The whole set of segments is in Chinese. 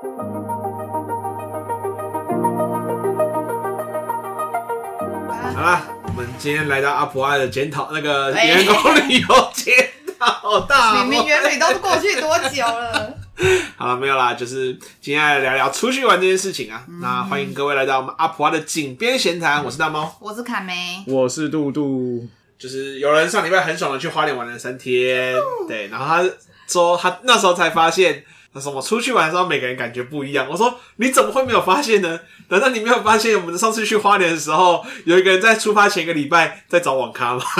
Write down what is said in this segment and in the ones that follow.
好啦，我们今天来到阿普爱的检讨，那个员工旅游检讨大会。明明员旅都过去多久了？好了，没有啦，就是今天来聊聊出去玩这件事情啊。嗯、那欢迎各位来到我们阿普爱的井边闲谈，我是大猫，我是卡梅，我是杜杜。就是有人上礼拜很爽的去花莲玩了三天，对，然后他说他那时候才发现。他说：“我出去玩的时候，每个人感觉不一样。”我说：“你怎么会没有发现呢？难道你没有发现我们上次去花莲的时候，有一个人在出发前一个礼拜在找网咖吗？”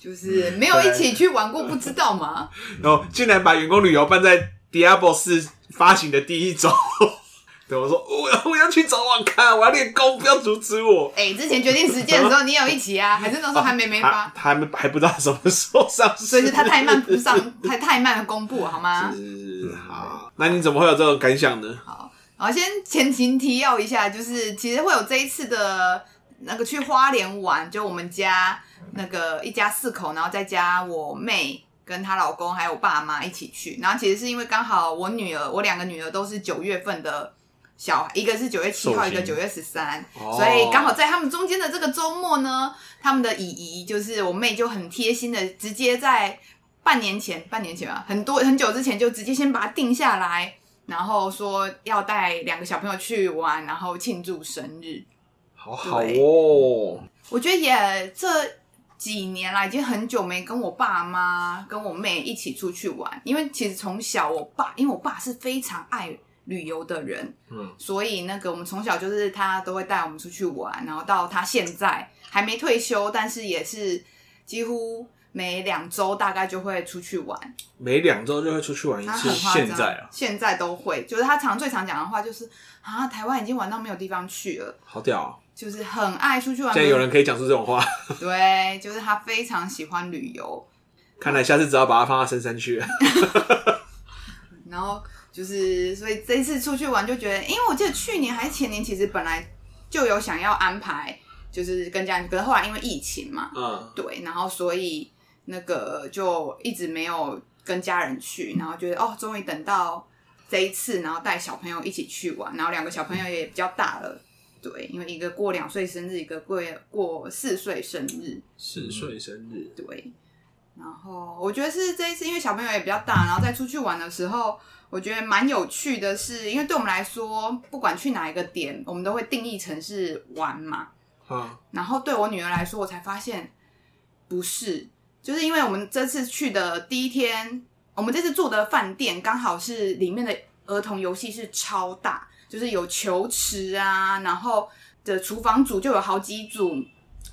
就是没有一起去玩过，不知道吗？然后竟然把员工旅游办在 Diablo 四发行的第一周。对，我说 我要我要去找网咖，我要练功，不要阻止我。哎、欸，之前决定时间的时候，你也有一起啊？还是那时候还没没发？啊、他还没还不知道什么时候上市，所以是他太慢不上，他太慢公布，好吗？是好，那你怎么会有这种感想呢？好，好，先前情提要一下，就是其实会有这一次的那个去花莲玩，就我们家那个一家四口，然后再加我妹跟她老公还有我爸妈一起去，然后其实是因为刚好我女儿，我两个女儿都是九月份的。小孩一个是九月七号，一个九月十三，所以刚好在他们中间的这个周末呢，他们的姨姨就是我妹，就很贴心的，直接在半年前，半年前啊，很多很久之前就直接先把它定下来，然后说要带两个小朋友去玩，然后庆祝生日，好好哦。我觉得也这几年来已经很久没跟我爸妈跟我妹一起出去玩，因为其实从小我爸，因为我爸是非常爱。旅游的人，嗯，所以那个我们从小就是他都会带我们出去玩，然后到他现在还没退休，但是也是几乎每两周大概就会出去玩，每两周就会出去玩一次。现在啊，现在都会，就是他常最常讲的话就是啊，台湾已经玩到没有地方去了，好屌哦，就是很爱出去玩。现在有人可以讲出这种话，对，就是他非常喜欢旅游。看来下次只要把他放到深山去了，然后。就是，所以这一次出去玩就觉得，因为我记得去年还是前年，其实本来就有想要安排，就是跟家人，可是后来因为疫情嘛，嗯，对，然后所以那个就一直没有跟家人去，然后觉得哦，终于等到这一次，然后带小朋友一起去玩，然后两个小朋友也比较大了，对，因为一个过两岁生日，一个过过四岁生日，四岁生日，对，然后我觉得是这一次，因为小朋友也比较大，然后再出去玩的时候。我觉得蛮有趣的是，因为对我们来说，不管去哪一个点，我们都会定义成是玩嘛。嗯。然后对我女儿来说，我才发现不是，就是因为我们这次去的第一天，我们这次住的饭店刚好是里面的儿童游戏是超大，就是有球池啊，然后的厨房组就有好几组，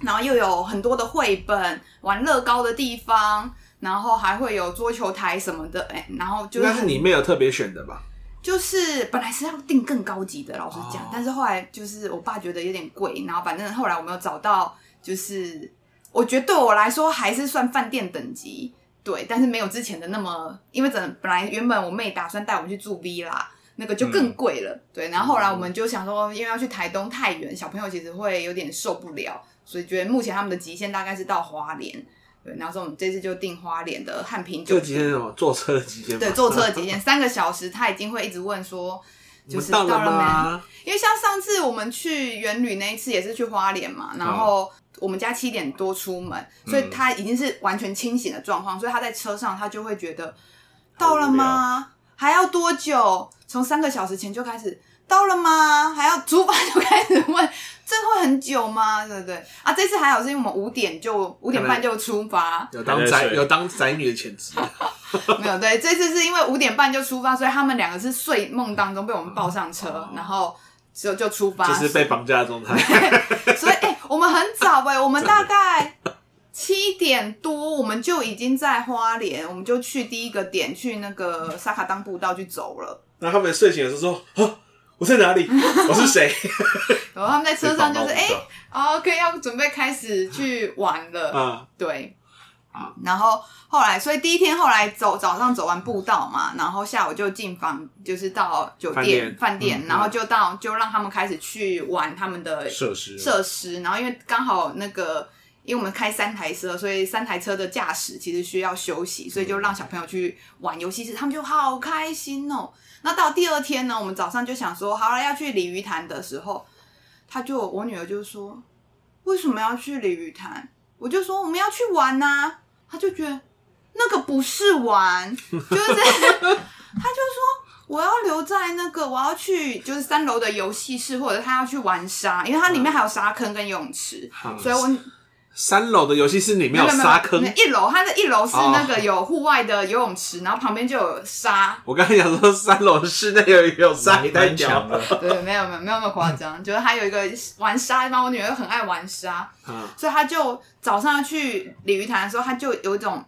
然后又有很多的绘本、玩乐高的地方。然后还会有桌球台什么的，哎，然后就是，但是你没有特别选的吧？就是本来是要订更高级的，老实讲，哦、但是后来就是我爸觉得有点贵，然后反正后来我没有找到，就是我觉得对我来说还是算饭店等级，对，但是没有之前的那么，因为整本来原本我妹打算带我们去住 V 啦，那个就更贵了，嗯、对，然后后来我们就想说，因为要去台东太远，小朋友其实会有点受不了，所以觉得目前他们的极限大概是到花莲。对，然后说我们这次就订花莲的汉平酒店。这极限什么？坐车的极限？对，坐车的极限，三个小时，他已经会一直问说，就是到了没？因为像上次我们去元旅那一次也是去花莲嘛，然后我们家七点多出门，所以他已经是完全清醒的状况，所以他在车上他就会觉得到了吗？还要多久？从三个小时前就开始。到了吗？还要出发就开始问，这会很久吗？对不对？啊，这次还好是因为我们五点就五点半就出发，有当宅有当宅女的潜质。没有，对，这次是因为五点半就出发，所以他们两个是睡梦当中被我们抱上车，哦、然后就就出发，就是被绑架的状态。所以，哎、欸，我们很早哎、欸，我们大概七点多我们就已经在花莲，我们就去第一个点，去那个沙卡当步道去走了。那他们睡醒的时候说。我在哪里？我是谁？然后他们在车上就是哎、欸、，OK，要准备开始去玩了。嗯，对。然后后来，所以第一天后来走早上走完步道嘛，然后下午就进房，就是到酒店饭店，然后就到就让他们开始去玩他们的设施设施。然后因为刚好那个因为我们开三台车，所以三台车的驾驶其实需要休息，所以就让小朋友去玩游戏室，他们就好开心哦。那到第二天呢，我们早上就想说，好了，要去鲤鱼潭的时候，他就我女儿就说，为什么要去鲤鱼潭？我就说我们要去玩呐、啊，他就觉得那个不是玩，就是 他就说。我要留在那个，我要去就是三楼的游戏室，或者他要去玩沙，因为它里面还有沙坑跟游泳池，嗯、所以我三楼的游戏室里面有沙坑。一楼，它的一楼是那个有户外的游泳池，哦、然后旁边就有沙。我刚才讲说三楼的室内有有沙，你太强了。对，没有没有没有那么夸张，就是还有一个玩沙，然后我女儿很爱玩沙，嗯、所以她就早上要去鲤鱼潭的时候，她就有一种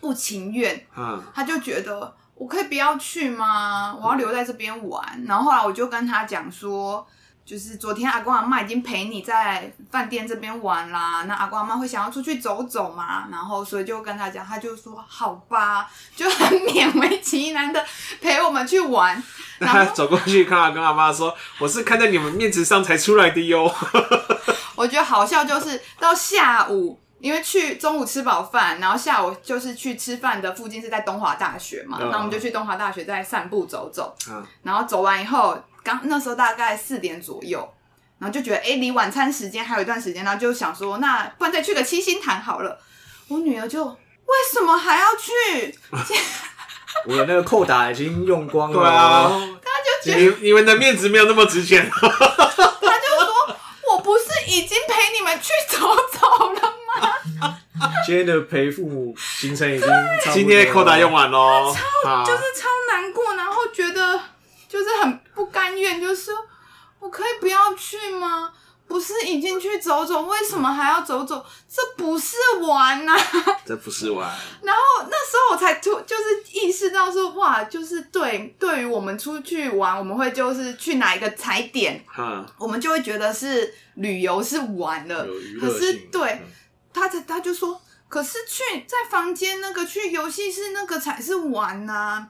不情愿，嗯，她就觉得。我可以不要去吗？我要留在这边玩。然后后来我就跟她讲说，就是昨天阿公阿妈已经陪你在饭店这边玩啦。那阿公阿妈会想要出去走走嘛？然后所以就跟他讲，他就说好吧，就很勉为其难的陪我们去玩。然后他走过去看阿公阿妈说：“我是看在你们面子上才出来的哟。”我觉得好笑，就是到下午。因为去中午吃饱饭，然后下午就是去吃饭的附近是在东华大学嘛，那、嗯、我们就去东华大学再散步走走，嗯、然后走完以后，刚那时候大概四点左右，然后就觉得哎，离晚餐时间还有一段时间，然后就想说，那不然再去个七星潭好了。我女儿就为什么还要去？我的那个扣打已经用光了，对啊，他就觉得你你们的面子没有那么值钱。他就说，我不是已经陪你们去走走了吗？今天的陪父母行程已经，今天的扣打用完喽，超就是超难过，然后觉得就是很不甘愿，就是我可以不要去吗？不是已经去走走，为什么还要走走？这不是玩呐、啊，这不是玩。然后那时候我才突就是意识到说，哇，就是对，对于我们出去玩，我们会就是去哪一个踩点，嗯，我们就会觉得是旅游是玩了，可是对。嗯他他他就说，可是去在房间那个去游戏室那个才是玩呐、啊。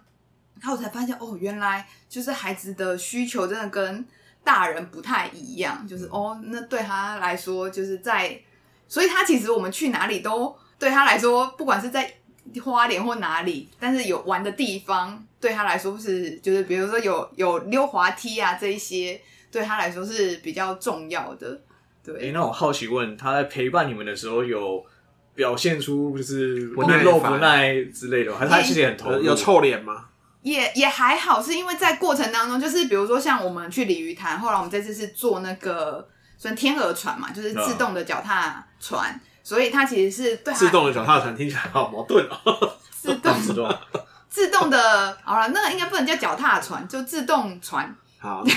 然后我才发现哦，原来就是孩子的需求真的跟大人不太一样。就是哦，那对他来说就是在，所以他其实我们去哪里都对他来说，不管是在花莲或哪里，但是有玩的地方对他来说是就是比如说有有溜滑梯啊这一些，对他来说是比较重要的。对，哎、欸，那我好奇问，他在陪伴你们的时候，有表现出就是面露不耐之类的，还是他其实很投入？有臭脸吗？也也还好，是因为在过程当中，就是比如说像我们去鲤鱼潭，后来我们这次是坐那个算天鹅船嘛，就是自动的脚踏船，嗯、所以它其实是对自动的脚踏船听起来好矛盾哦。自动 自动自动的，好了，那个应该不能叫脚踏船，就自动船。好。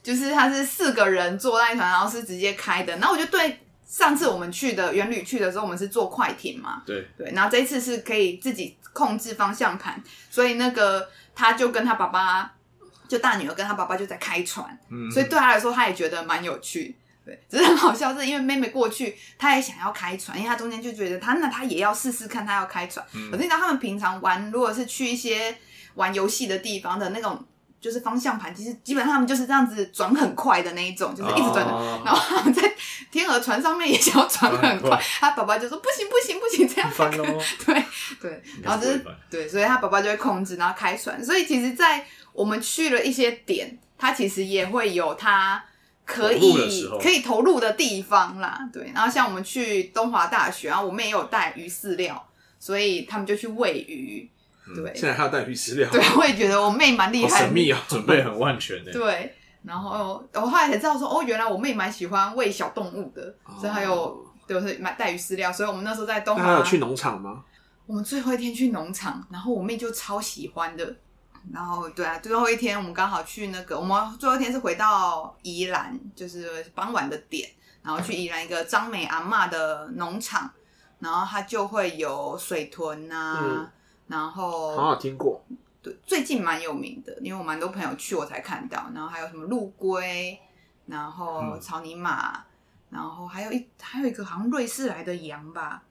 就是它是四个人坐那一团，然后是直接开的。然后我就对上次我们去的原旅去的时候，我们是坐快艇嘛，对对。然后这一次是可以自己控制方向盘，所以那个他就跟他爸爸，就大女儿跟他爸爸就在开船，嗯，所以对他来说他也觉得蛮有趣，对。只是很好笑，是因为妹妹过去，她也想要开船，因为她中间就觉得她那她也要试试看，她要开船。可是你知道他们平常玩，如果是去一些玩游戏的地方的那种。就是方向盘，其实基本上他们就是这样子转很快的那一种，就是一直转的。Oh. 然后他们在天鹅船上面也想要转很快，他爸爸就说不行不行不行，这样翻哦。对对，然后就是对，所以他爸爸就会控制，然后开船。所以其实，在我们去了一些点，他其实也会有他可以可以投入的地方啦。对，然后像我们去东华大学，然后我们也有带鱼饲料，所以他们就去喂鱼。对，现在还要带鱼饲料。对，我也觉得我妹蛮厉害，神秘啊，准备很万全的。对，然后我后来才知道说，哦，原来我妹蛮喜欢喂小动物的，所以还有就是买带鱼饲料。所以我们那时候在东华，还有去农场吗？我们最后一天去农场，然后我妹就超喜欢的。然后对啊，最后一天我们刚好去那个，我们最后一天是回到宜兰，就是傍晚的点，然后去宜兰一个张美阿妈的农场，然后它就会有水豚啊。嗯然后，好好听过，对，最近蛮有名的，因为我蛮多朋友去，我才看到。然后还有什么陆龟，然后草泥马，嗯、然后还有一还有一个好像瑞士来的羊吧，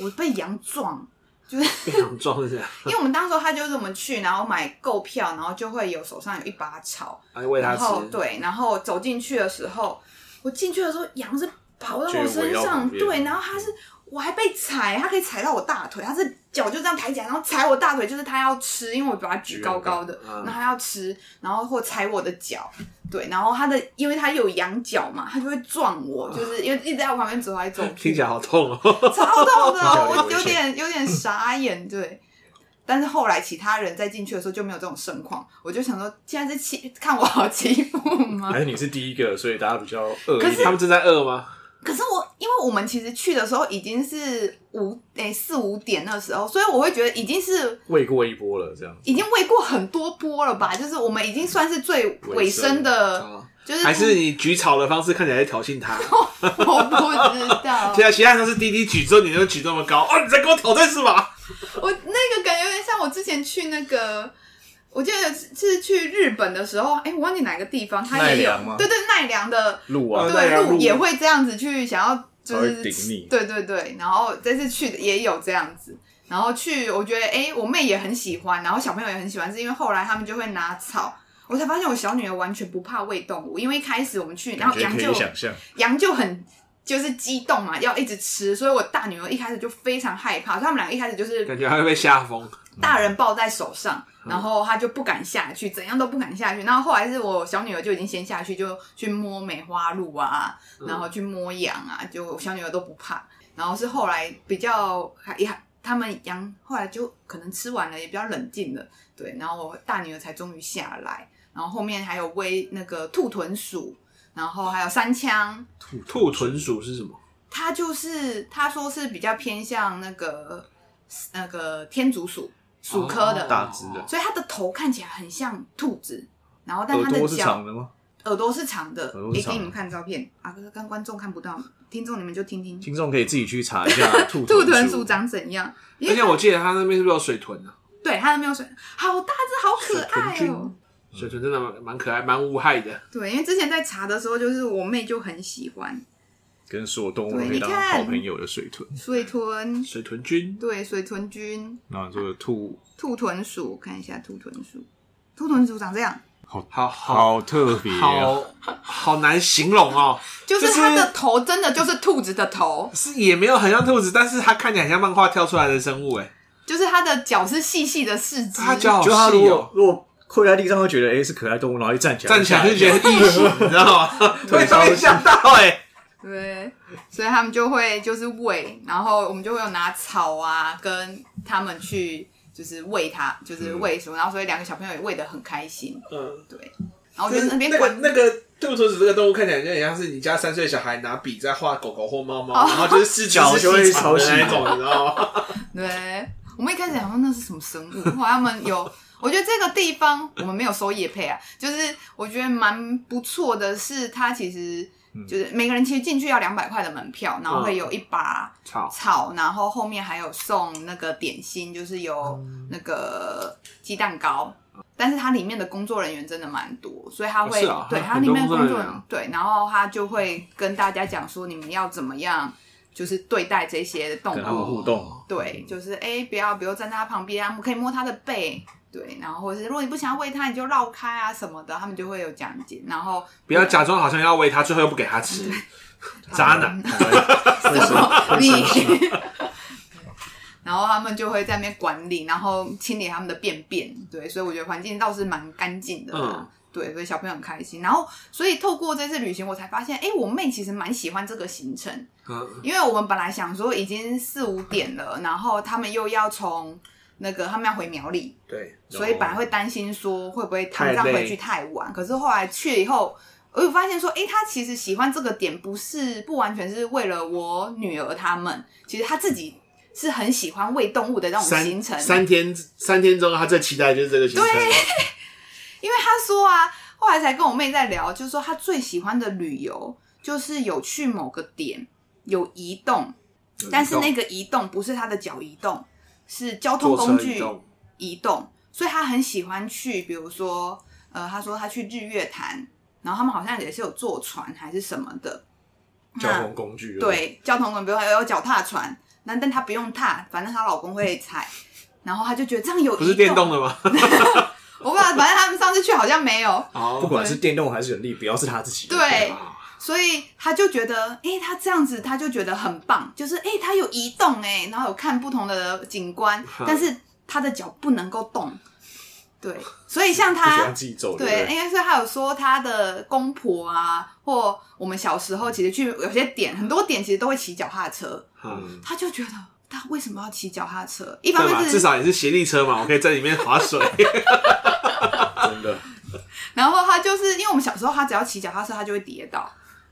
我被羊撞，就是 被羊撞是这样。因为我们当时他就是我们去，然后买购票，然后就会有手上有一把草，喂它吃。然后对，然后走进去的时候，我进去的时候羊是跑到我身上，对，然后他是我还被踩，他可以踩到我大腿，他是脚就这样抬起来，然后踩我大腿，就是他要吃，因为我把他举高高的，然后他要吃，然后或踩我的脚，对，然后他的因为他有羊角嘛，他就会撞我，就是因为一直在我旁边走来走去，听起来好痛哦，超痛的，我有点有点傻眼，对。但是后来其他人再进去的时候就没有这种盛况，我就想说，现在是欺看我好欺负吗？还是你是第一个，所以大家比较饿？可是他们正在饿吗？可是我，因为我们其实去的时候已经是五诶四五点那时候，所以我会觉得已经是喂过一波了，这样已经喂过很多波了吧？就是我们已经算是最尾声的，就是还是你举草的方式看起来在挑衅他？我不知道。现 在其他人都是滴滴举，之后你就举这么高哦，你在跟我挑战是吧？我那个感觉有点像我之前去那个，我记得是去日本的时候，哎、欸，我忘记哪个地方，它也有，对对，奈良的鹿啊，对鹿也会这样子去想要，就是顶你，对对对，然后这次去的也有这样子，然后去我觉得，哎、欸，我妹也很喜欢，然后小朋友也很喜欢，是因为后来他们就会拿草，我才发现我小女儿完全不怕喂动物，因为一开始我们去，然后羊就羊就很。就是激动嘛，要一直吃，所以我大女儿一开始就非常害怕，所以他们两个一开始就是感觉还会被吓疯。大人抱在手上，然后他就不敢下去，怎样都不敢下去。然后后来是我小女儿就已经先下去，就去摸梅花鹿啊，然后去摸羊啊，就小女儿都不怕。然后是后来比较还也他们羊后来就可能吃完了，也比较冷静了，对。然后我大女儿才终于下来，然后后面还有喂那个兔豚鼠。然后还有三枪，兔兔豚鼠是什么？它就是他说是比较偏向那个那个天竺鼠鼠科的，大只的，所以它的头看起来很像兔子，然后但它的脚耳朵是长的吗？耳朵是长的，也给你们看照片啊，可是跟观众看不到，听众你们就听听，听众可以自己去查一下兔 兔豚鼠长怎样。而且我记得它那边是不是有水豚呢？对，它那边有水，好大只，好可爱哦。水豚真的蛮蛮可爱，蛮无害的。对，因为之前在查的时候，就是我妹就很喜欢，跟所有动物可以当好朋友的水豚。水豚，水豚君，对，水豚君。然后这个兔兔豚鼠，看一下兔豚鼠，兔豚鼠长这样，好好好特别，好好难形容哦。就是它的头真的就是兔子的头，是也没有很像兔子，但是它看起来很像漫画跳出来的生物，哎，就是它的脚是细细的四肢，它脚好细哦，如果。跪在地上会觉得哎、欸、是可爱动物，然后一站起来，站起来就觉得异形，你知道吗？对，没想到哎。对，所以他们就会就是喂，然后我们就会有拿草啊，跟他们去就是喂它，就是喂什么，然后所以两个小朋友也喂得很开心。嗯，对。然后我觉得那边管那个兔兔子这个动物看起来就很像是你家三岁小孩拿笔在画狗狗或猫猫，然后就是四肢是细长的那种，你知道吗？对，我们一开始想说那是什么生物，后来他们有。我觉得这个地方我们没有收叶配啊，就是我觉得蛮不错的是，它其实就是每个人其实进去要两百块的门票，然后会有一把草。草，然后后面还有送那个点心，就是有那个鸡蛋糕，但是它里面的工作人员真的蛮多，所以他会对它里面的工作人员。对，然后他就会跟大家讲说你们要怎么样，就是对待这些动物，互动，对，就是哎不要，比如站在他旁边，我们可以摸他的背。对，然后或者是如果你不想要喂它，你就绕开啊什么的，他们就会有讲解。然后不要假装好像要喂它，最后又不给它吃，渣男。你。然后他们就会在那边管理，然后清理他们的便便。对，所以我觉得环境倒是蛮干净的。嗯。对，所以小朋友很开心。然后，所以透过这次旅行，我才发现，哎，我妹其实蛮喜欢这个行程。嗯。因为我们本来想说已经四五点了，然后他们又要从。那个他们要回苗栗，对，所以本来会担心说会不会他们这样回去太晚，太。可是后来去了以后，我有发现说，哎、欸，他其实喜欢这个点，不是不完全是为了我女儿他们，其实他自己是很喜欢喂动物的那种行程。三天三天中，他最期待就是这个行程。对，因为他说啊，后来才跟我妹在聊，就是说他最喜欢的旅游就是有去某个点有移动，但是那个移动不是他的脚移动。是交通工具移动，移动，所以他很喜欢去，比如说，呃，他说他去日月潭，然后他们好像也是有坐船还是什么的。交通工具，对，交通工具，比如说有脚踏船，那但他不用踏，反正她老公会踩，然后他就觉得这样有不是电动的吗？我不知道，反正他们上次去好像没有，不管是电动还是人力，不要是他自己，对。所以他就觉得，哎、欸，他这样子他就觉得很棒，就是哎、欸，他有移动哎，然后有看不同的景观，但是他的脚不能够动。对，所以像他，对，应该是他有说他的公婆啊，或我们小时候其实去有些点，很多点其实都会骑脚踏车，嗯，他就觉得他为什么要骑脚踏车？一方面是至少也是斜力车嘛，我可以在里面划水，真的。然后他就是因为我们小时候，他只要骑脚踏车，他就会跌倒。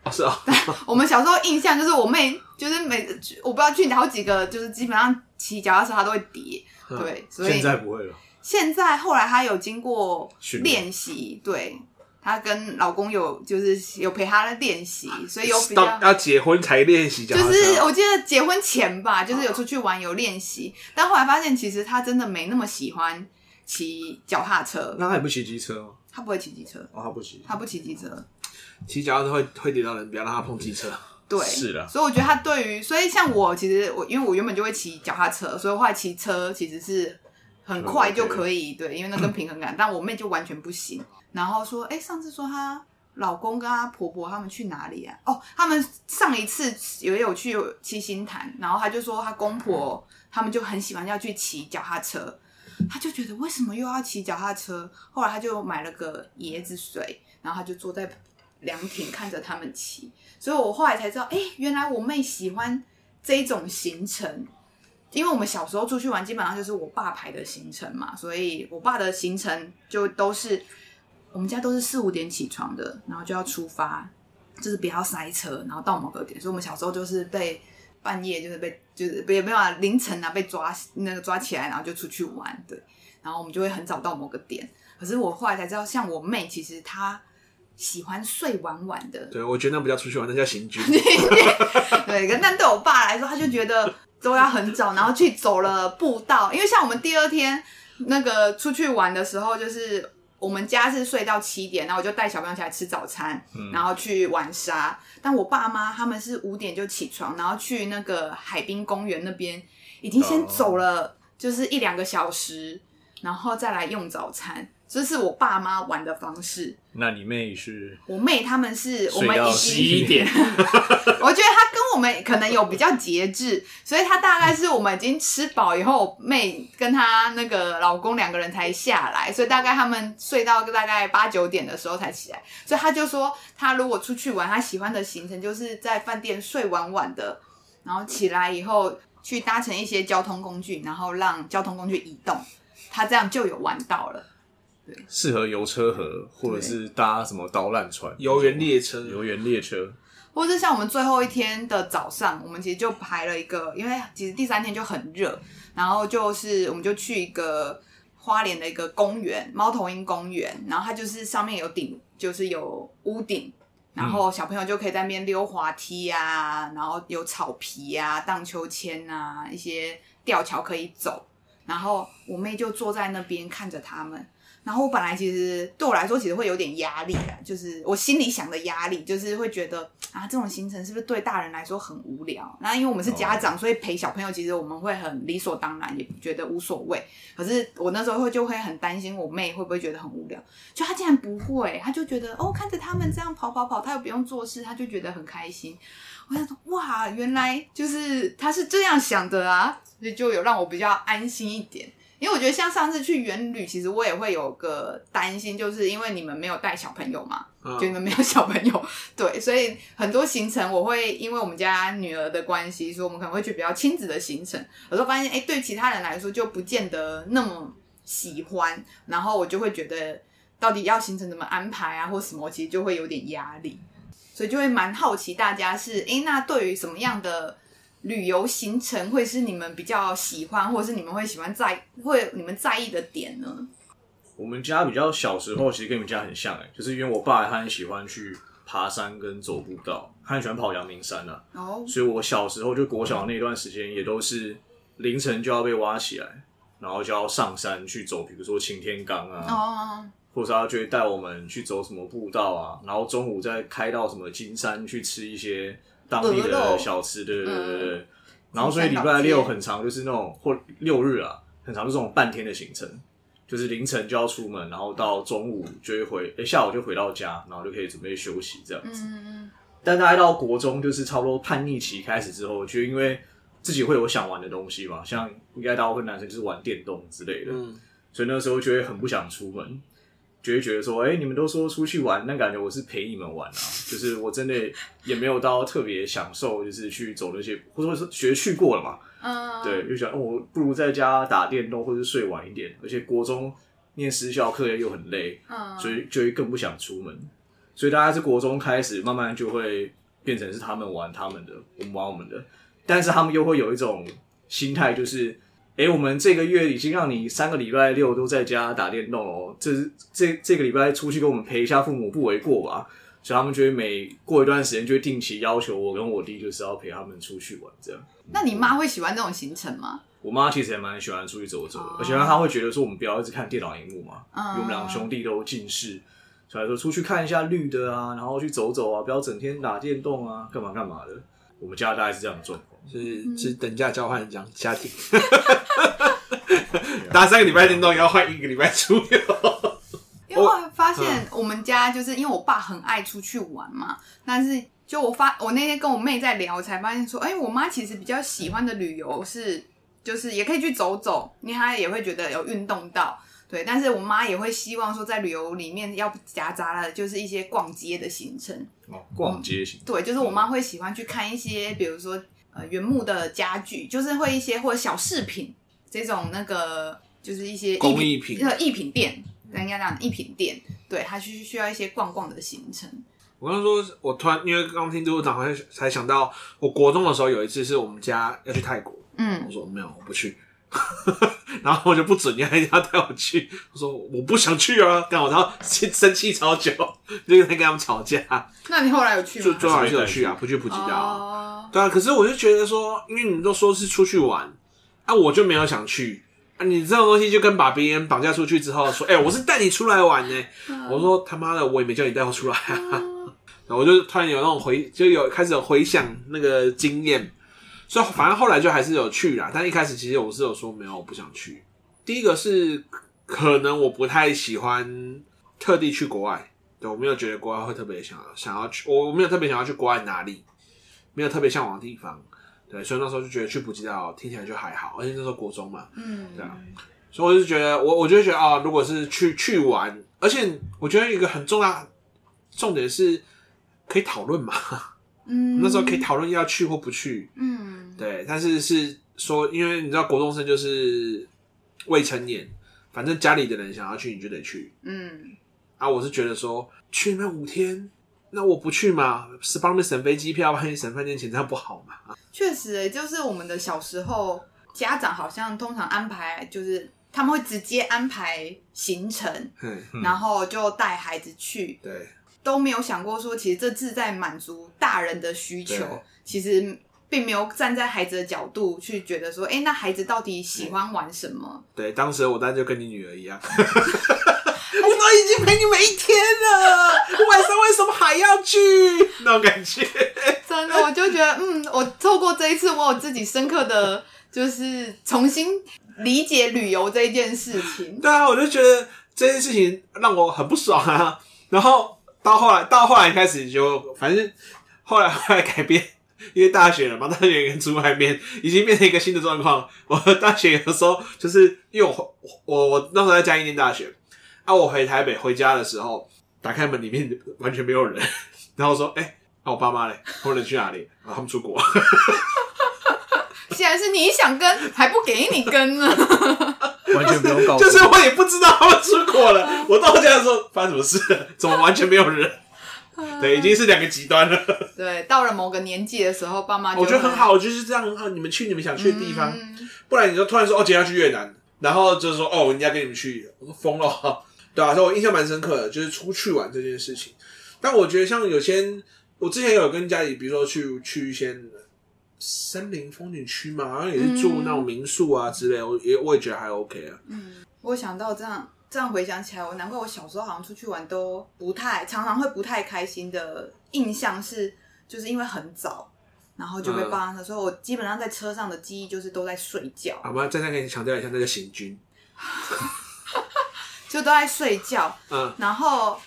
哦，是啊。我们小时候印象就是我妹，就是每我不知道去好几个，就是基本上骑脚踏车她都会跌。对，所以现在不会了。现在后来她有经过练习，对，她跟老公有就是有陪她练习，所以有比较要结婚才练习，就是我记得结婚前吧，就是有出去玩有练习，但后来发现其实她真的没那么喜欢骑脚踏车。那她也不骑机车吗？她不会骑机车哦，她不骑，她不骑机车，骑脚踏车会会跌到人，不要让他碰汽车。对，是的。所以我觉得他对于，所以像我其实我因为我原本就会骑脚踏车，所以后来骑车其实是。很快就可以，对，因为那跟平衡感，但我妹就完全不行。然后说，哎，上次说她老公跟她婆婆他们去哪里啊？哦，他们上一次也有去七星潭，然后她就说她公婆他们就很喜欢要去骑脚踏车，她就觉得为什么又要骑脚踏车？后来她就买了个椰子水，然后她就坐在凉亭看着他们骑。所以我后来才知道，哎，原来我妹喜欢这种行程。因为我们小时候出去玩，基本上就是我爸排的行程嘛，所以我爸的行程就都是我们家都是四五点起床的，然后就要出发，就是不要塞车，然后到某个点。所以我们小时候就是被半夜就是被就是也没有啊凌晨啊被抓那个抓起来，然后就出去玩，对。然后我们就会很早到某个点。可是我后来才知道，像我妹其实她喜欢睡晚晚的。对，我觉得那不叫出去玩，那叫行军。对，但对我爸来说，他就觉得。都要很早，然后去走了步道，因为像我们第二天那个出去玩的时候，就是我们家是睡到七点，然后我就带小朋友起来吃早餐，嗯、然后去玩沙。但我爸妈他们是五点就起床，然后去那个海滨公园那边，已经先走了，就是一两个小时，然后再来用早餐。这是我爸妈玩的方式。那你妹是？我妹他们是我们已经十一点。我觉得她跟我们可能有比较节制，所以她大概是我们已经吃饱以后，妹跟她那个老公两个人才下来，所以大概他们睡到大概八九点的时候才起来。所以他就说，他如果出去玩，他喜欢的行程就是在饭店睡晚晚的，然后起来以后去搭乘一些交通工具，然后让交通工具移动，他这样就有玩到了。适合游车河，或者是搭什么导览船、游园列车、游园列车，或者是像我们最后一天的早上，我们其实就排了一个，因为其实第三天就很热，然后就是我们就去一个花莲的一个公园，猫头鹰公园，然后它就是上面有顶，就是有屋顶，然后小朋友就可以在那边溜滑梯啊，然后有草皮啊、荡秋千啊，一些吊桥可以走，然后我妹就坐在那边看着他们。然后我本来其实对我来说其实会有点压力啊，就是我心里想的压力，就是会觉得啊，这种行程是不是对大人来说很无聊？那因为我们是家长，所以陪小朋友其实我们会很理所当然，也觉得无所谓。可是我那时候会就会很担心我妹会不会觉得很无聊，就她竟然不会，她就觉得哦，看着他们这样跑跑跑，她又不用做事，她就觉得很开心。我想说哇，原来就是她是这样想的啊，所以就有让我比较安心一点。因为我觉得像上次去员旅，其实我也会有个担心，就是因为你们没有带小朋友嘛，就你们没有小朋友，对，所以很多行程我会因为我们家女儿的关系，所以我们可能会去比较亲子的行程，有时候发现哎，对其他人来说就不见得那么喜欢，然后我就会觉得到底要行程怎么安排啊，或什么，其实就会有点压力，所以就会蛮好奇大家是哎，那对于什么样的？旅游行程会是你们比较喜欢，或者是你们会喜欢在，会你们在意的点呢？我们家比较小时候，其实跟你们家很像哎，就是因为我爸他很喜欢去爬山跟走步道，他很喜欢跑阳明山啊。哦。所以我小时候就国小那段时间，也都是凌晨就要被挖起来，然后就要上山去走，比如说擎天岗啊，哦，或者他就会带我们去走什么步道啊，然后中午再开到什么金山去吃一些。当地的小吃，对对对对对，嗯、然后所以礼拜六很长，就是那种或六日啊，很长，就是这种半天的行程，就是凌晨就要出门，然后到中午就会回，哎、欸，下午就回到家，然后就可以准备休息这样子。但大概到国中，就是差不多叛逆期开始之后，就因为自己会有想玩的东西嘛，像应该大部分男生就是玩电动之类的，嗯，所以那时候就会很不想出门。就会觉得说，哎、欸，你们都说出去玩，那感觉我是陪你们玩啊，就是我真的也没有到特别享受，就是去走那些，或者说学去过了嘛，嗯，对，就想，哦，我不如在家打电动或者睡晚一点，而且国中念私校课业又很累，嗯，所以就会更不想出门，所以大家是国中开始，慢慢就会变成是他们玩他们的，我们玩我们的，但是他们又会有一种心态，就是。哎、欸，我们这个月已经让你三个礼拜六都在家打电动哦。这这这个礼拜出去跟我们陪一下父母不为过吧？所以他们就会每过一段时间就会定期要求我跟我弟就是要陪他们出去玩这样。那你妈会喜欢这种行程吗？我妈其实也蛮喜欢出去走走的，而且她会觉得说我们不要一直看电脑荧幕嘛，因为我们两个兄弟都近视，所以说出去看一下绿的啊，然后去走走啊，不要整天打电动啊，干嘛干嘛的。我们家大概是这样的状况。是是等价交换这样家庭，打三个礼拜电动要换一个礼拜出游。因为我发现我们家就是因为我爸很爱出去玩嘛，但是就我发我那天跟我妹在聊，才发现说，哎、欸，我妈其实比较喜欢的旅游是就是也可以去走走，因为她也会觉得有运动到。对，但是我妈也会希望说，在旅游里面要夹杂了，就是一些逛街的行程。哦，逛街行程。对，就是我妈会喜欢去看一些，比如说呃原木的家具，就是会一些或者小饰品这种那个，就是一些工艺品那个艺品店，应该讲艺品店，对，她需需要一些逛逛的行程。我刚说，我突然因为刚听杜长好像才想到，我国中的时候有一次是我们家要去泰国，嗯，我说没有，我不去。然后我就不准你还要带我去，我说我不想去啊，干我然后生气超久，就在跟他们吵架。那你后来有去吗？就最后还是有去啊，不去普吉岛。哦、对啊，可是我就觉得说，因为你们都说是出去玩，啊，我就没有想去啊。你这种东西就跟把别人绑架出去之后说，哎、欸，我是带你出来玩呢。嗯、我说他妈的，我也没叫你带我出来啊。嗯、然后我就突然有那种回，就有开始有回想那个经验。所以反正后来就还是有去啦，但一开始其实我是有说没有，我不想去。第一个是可能我不太喜欢特地去国外，对，我没有觉得国外会特别想要想要去，我没有特别想要去国外哪里，没有特别向往的地方，对，所以那时候就觉得去普吉岛听起来就还好，而且那时候国中嘛，嗯，对啊，所以我就觉得我我就觉得啊，如果是去去玩，而且我觉得一个很重要重点是可以讨论嘛。嗯，那时候可以讨论要去或不去。嗯，对，但是是说，因为你知道，国中生就是未成年，反正家里的人想要去，你就得去。嗯，啊，我是觉得说去那五天，那我不去嘛，是帮你省飞机票，帮你省饭店钱，这样不好嘛？确实、欸，就是我们的小时候，家长好像通常安排，就是他们会直接安排行程，嗯，然后就带孩子去。对。都没有想过说，其实这是在满足大人的需求，其实并没有站在孩子的角度去觉得说，哎、欸，那孩子到底喜欢玩什么？对，当时我当然就跟你女儿一样，我都已经陪你每一天了，晚上为什么还要去？那种感觉，真的，我就觉得，嗯，我透过这一次，我有自己深刻的就是重新理解旅游这一件事情。对啊，我就觉得这件事情让我很不爽啊，然后。到后来，到后来开始就反正后来后来改变，因为大学了嘛，大学跟出外面已经变成一个新的状况。我大学有时候就是因为我我我那时候在嘉义念大学，啊，我回台北回家的时候，打开门里面完全没有人，然后说：“哎、欸，那、啊、我爸妈嘞？或者去哪里？啊，他们出国。”既然是你想跟，还不给你跟呢？完全不用告诉，就是我也不知道他们出国了。我到家的时候发生什么事？怎么完全没有人？对，已经是两个极端了。对，到了某个年纪的时候，爸妈我觉得很好，就是这样很好。你们去你们想去的地方，嗯、不然你就突然说哦，今天要去越南，然后就是说哦，人家跟你们去，我说疯了，对吧、啊？所以我印象蛮深刻的，就是出去玩这件事情。但我觉得像有些，我之前有跟家里，比如说去去一些。森林风景区嘛，好像也是住那种民宿啊之类，我也我也觉得还 OK 啊。嗯，我想到这样这样回想起来，我难怪我小时候好像出去玩都不太常常会不太开心的印象是，就是因为很早，然后就被爸妈说，所以我基本上在车上的记忆就是都在睡觉。好吧，再再给你强调一下那个行军，就都在睡觉。嗯，然后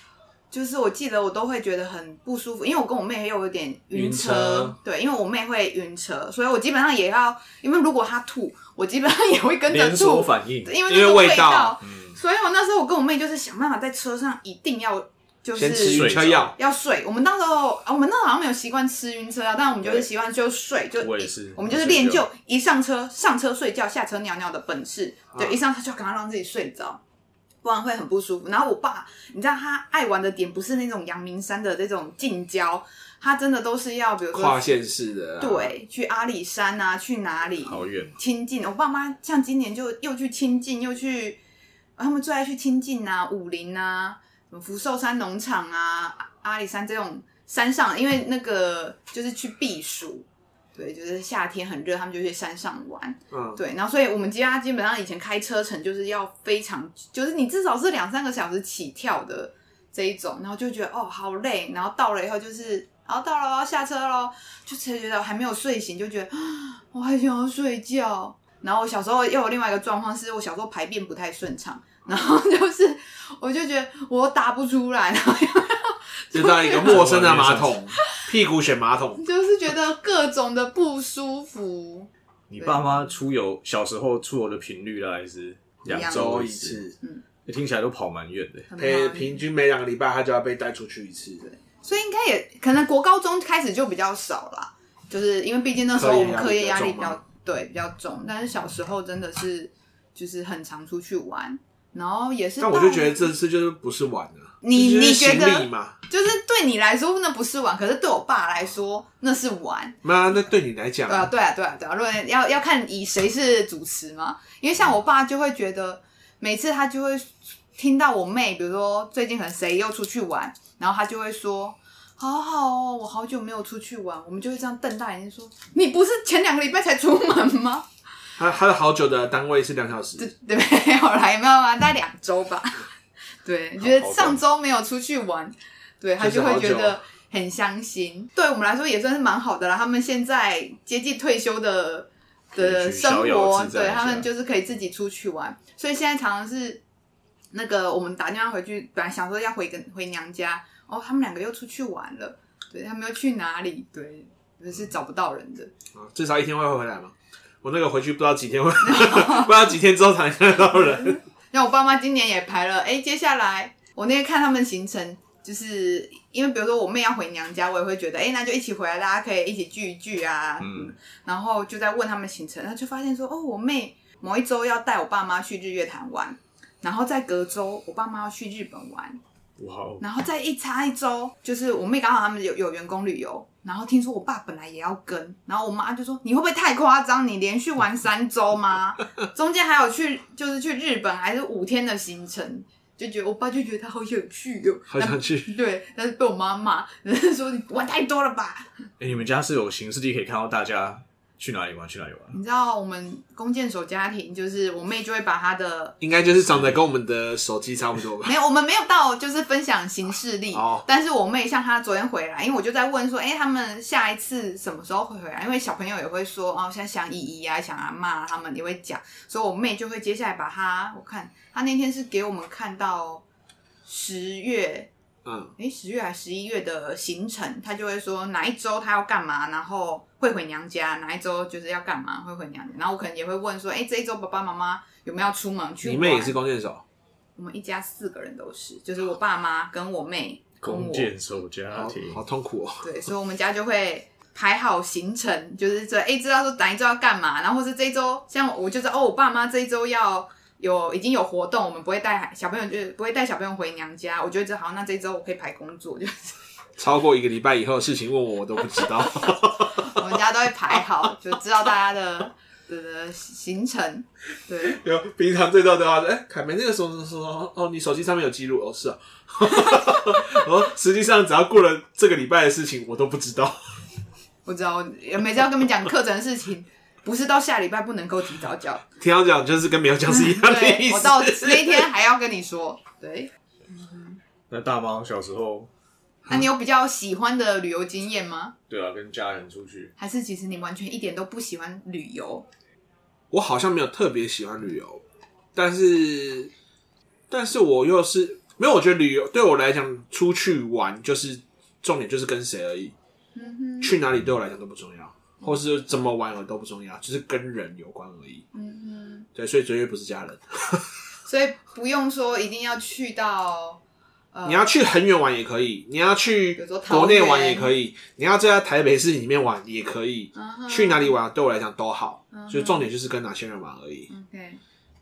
就是我记得我都会觉得很不舒服，因为我跟我妹又有点晕车，车。对，因为我妹会晕车，所以我基本上也要，因为如果她吐，我基本上也会跟着吐，反应，因为那个味道，所以我那时候我跟我妹就是想办法在车上一定要就是先吃晕车药，要睡。我们那时候啊，我们那时候好像没有习惯吃晕车药，但我们就是习惯就睡，就我也是，我们就是练就一上车上车睡觉，下车尿尿的本事，对，啊、一上车就赶快让自己睡着。不然会很不舒服。然后我爸，你知道他爱玩的点不是那种阳明山的这种近郊，他真的都是要比如说跨县市的、啊，对，去阿里山啊，去哪里？好远。清境，我爸妈像今年就又去清境，又去，他们最爱去清境啊，武陵啊，什么福寿山农场啊，阿里山这种山上，因为那个就是去避暑。对，就是夏天很热，他们就去山上玩。嗯，对，然后所以我们家基本上以前开车程就是要非常，就是你至少是两三个小时起跳的这一种，然后就觉得哦好累，然后到了以后就是，然后到了要下车喽，就才觉得还没有睡醒，就觉得我还想要睡觉。然后我小时候又有另外一个状况，是我小时候排便不太顺畅，然后 就是我就觉得我打不出来，然后就到一个陌生的马桶。屁股选马桶，就是觉得各种的不舒服。你爸妈出游小时候出游的频率大概是两周一次，嗯，听起来都跑蛮远的。平平均每两个礼拜他就要被带出去一次，对。所以应该也可能国高中开始就比较少啦，就是因为毕竟那时候我们课业压力比较对比较重，但是小时候真的是就是很常出去玩，然后也是。但我就觉得这次就是不是玩了。你你觉得就是对你来说那不是玩，可是对我爸来说那是玩。妈那对你来讲，对啊对啊对啊对啊，如果要要看以谁是主持嘛，因为像我爸就会觉得每次他就会听到我妹，比如说最近可能谁又出去玩，然后他就会说好好哦，我好久没有出去玩，我们就会这样瞪大眼睛说，你不是前两个礼拜才出门吗？他他的好久的单位是两小时，对对，后来没有啊，大概两周吧。对，觉得上周没有出去玩，对，他就会觉得很伤心。对我们来说也算是蛮好的啦。他们现在接近退休的的生活，对他们就是可以自己出去玩。所以现在常常是那个我们打电话回去，本来想说要回跟回娘家，哦，他们两个又出去玩了。对，他们又去哪里？对，就是找不到人的。啊至少一天会回来嘛。我那个回去不知道几天会，不知道几天之后才能看到人。那我爸妈今年也排了，哎、欸，接下来我那天看他们行程，就是因为比如说我妹要回娘家，我也会觉得，哎、欸，那就一起回来，大家可以一起聚一聚啊。嗯。然后就在问他们行程，然后就发现说，哦，我妹某一周要带我爸妈去日月潭玩，然后在隔周我爸妈要去日本玩。然后再一差一周，就是我妹刚好他们有有员工旅游。然后听说我爸本来也要跟，然后我妈就说：“你会不会太夸张？你连续玩三周吗？中间还有去，就是去日本，还是五天的行程？就觉得我爸就觉得他好有趣哟，好想去。对，但是被我妈骂，人 家说你玩太多了吧？哎，你们家是有形式地可以看到大家。”去哪里玩？去哪里玩？你知道我们弓箭手家庭，就是我妹就会把她的，应该就是长得跟我们的手机差不多吧？没有，我们没有到就是分享行事历。哦。但是我妹像她昨天回来，因为我就在问说，哎、欸，他们下一次什么时候会回来？因为小朋友也会说，哦，现在想姨姨啊，想阿嬷，他们也会讲，所以我妹就会接下来把她，我看她那天是给我们看到十月。嗯，哎，十月还十一月的行程，他就会说哪一周他要干嘛，然后会回娘家，哪一周就是要干嘛会回娘家，然后我可能也会问说，哎，这一周爸爸妈妈有没有要出门去？你妹也是弓箭手？我们一家四个人都是，就是我爸妈跟我妹，弓箭手家庭好，好痛苦哦。对，所以我们家就会排好行程，就是这哎知道说哪一周要干嘛，然后或是这一周，像我就知道哦，我爸妈这一周要。有已经有活动，我们不会带小朋友，就是不会带小朋友回娘家。我觉得这好，那这周我可以排工作，就是超过一个礼拜以后的事情问我，我都不知道。我们家都会排好，就知道大家的的的行程。对，有平常最多的话，哎，凯梅那个时候说说哦，你手机上面有记录哦，是啊。哦，实际上只要过了这个礼拜的事情，我都不知道。我知道，每次要跟你们讲课程的事情。不是到下礼拜不能够提早讲，提早讲就是跟没有讲是一样的意思。我到那一天还要跟你说，对。那大猫小时候，那你有比较喜欢的旅游经验吗？对啊，跟家人出去。还是其实你完全一点都不喜欢旅游？我好像没有特别喜欢旅游，但是，但是我又是没有，我觉得旅游对我来讲，出去玩就是重点，就是跟谁而已。嗯哼，去哪里对我来讲都不重要，或是怎么玩我都不重要，就是跟人有关而已。嗯哼，对，所以绝对不是家人。所以不用说一定要去到。你要去很远玩也可以，你要去国内玩也可以，你要在台北市里面玩也可以，uh huh. 去哪里玩对我来讲都好，所以、uh. 重点就是跟哪些人玩而已。OK，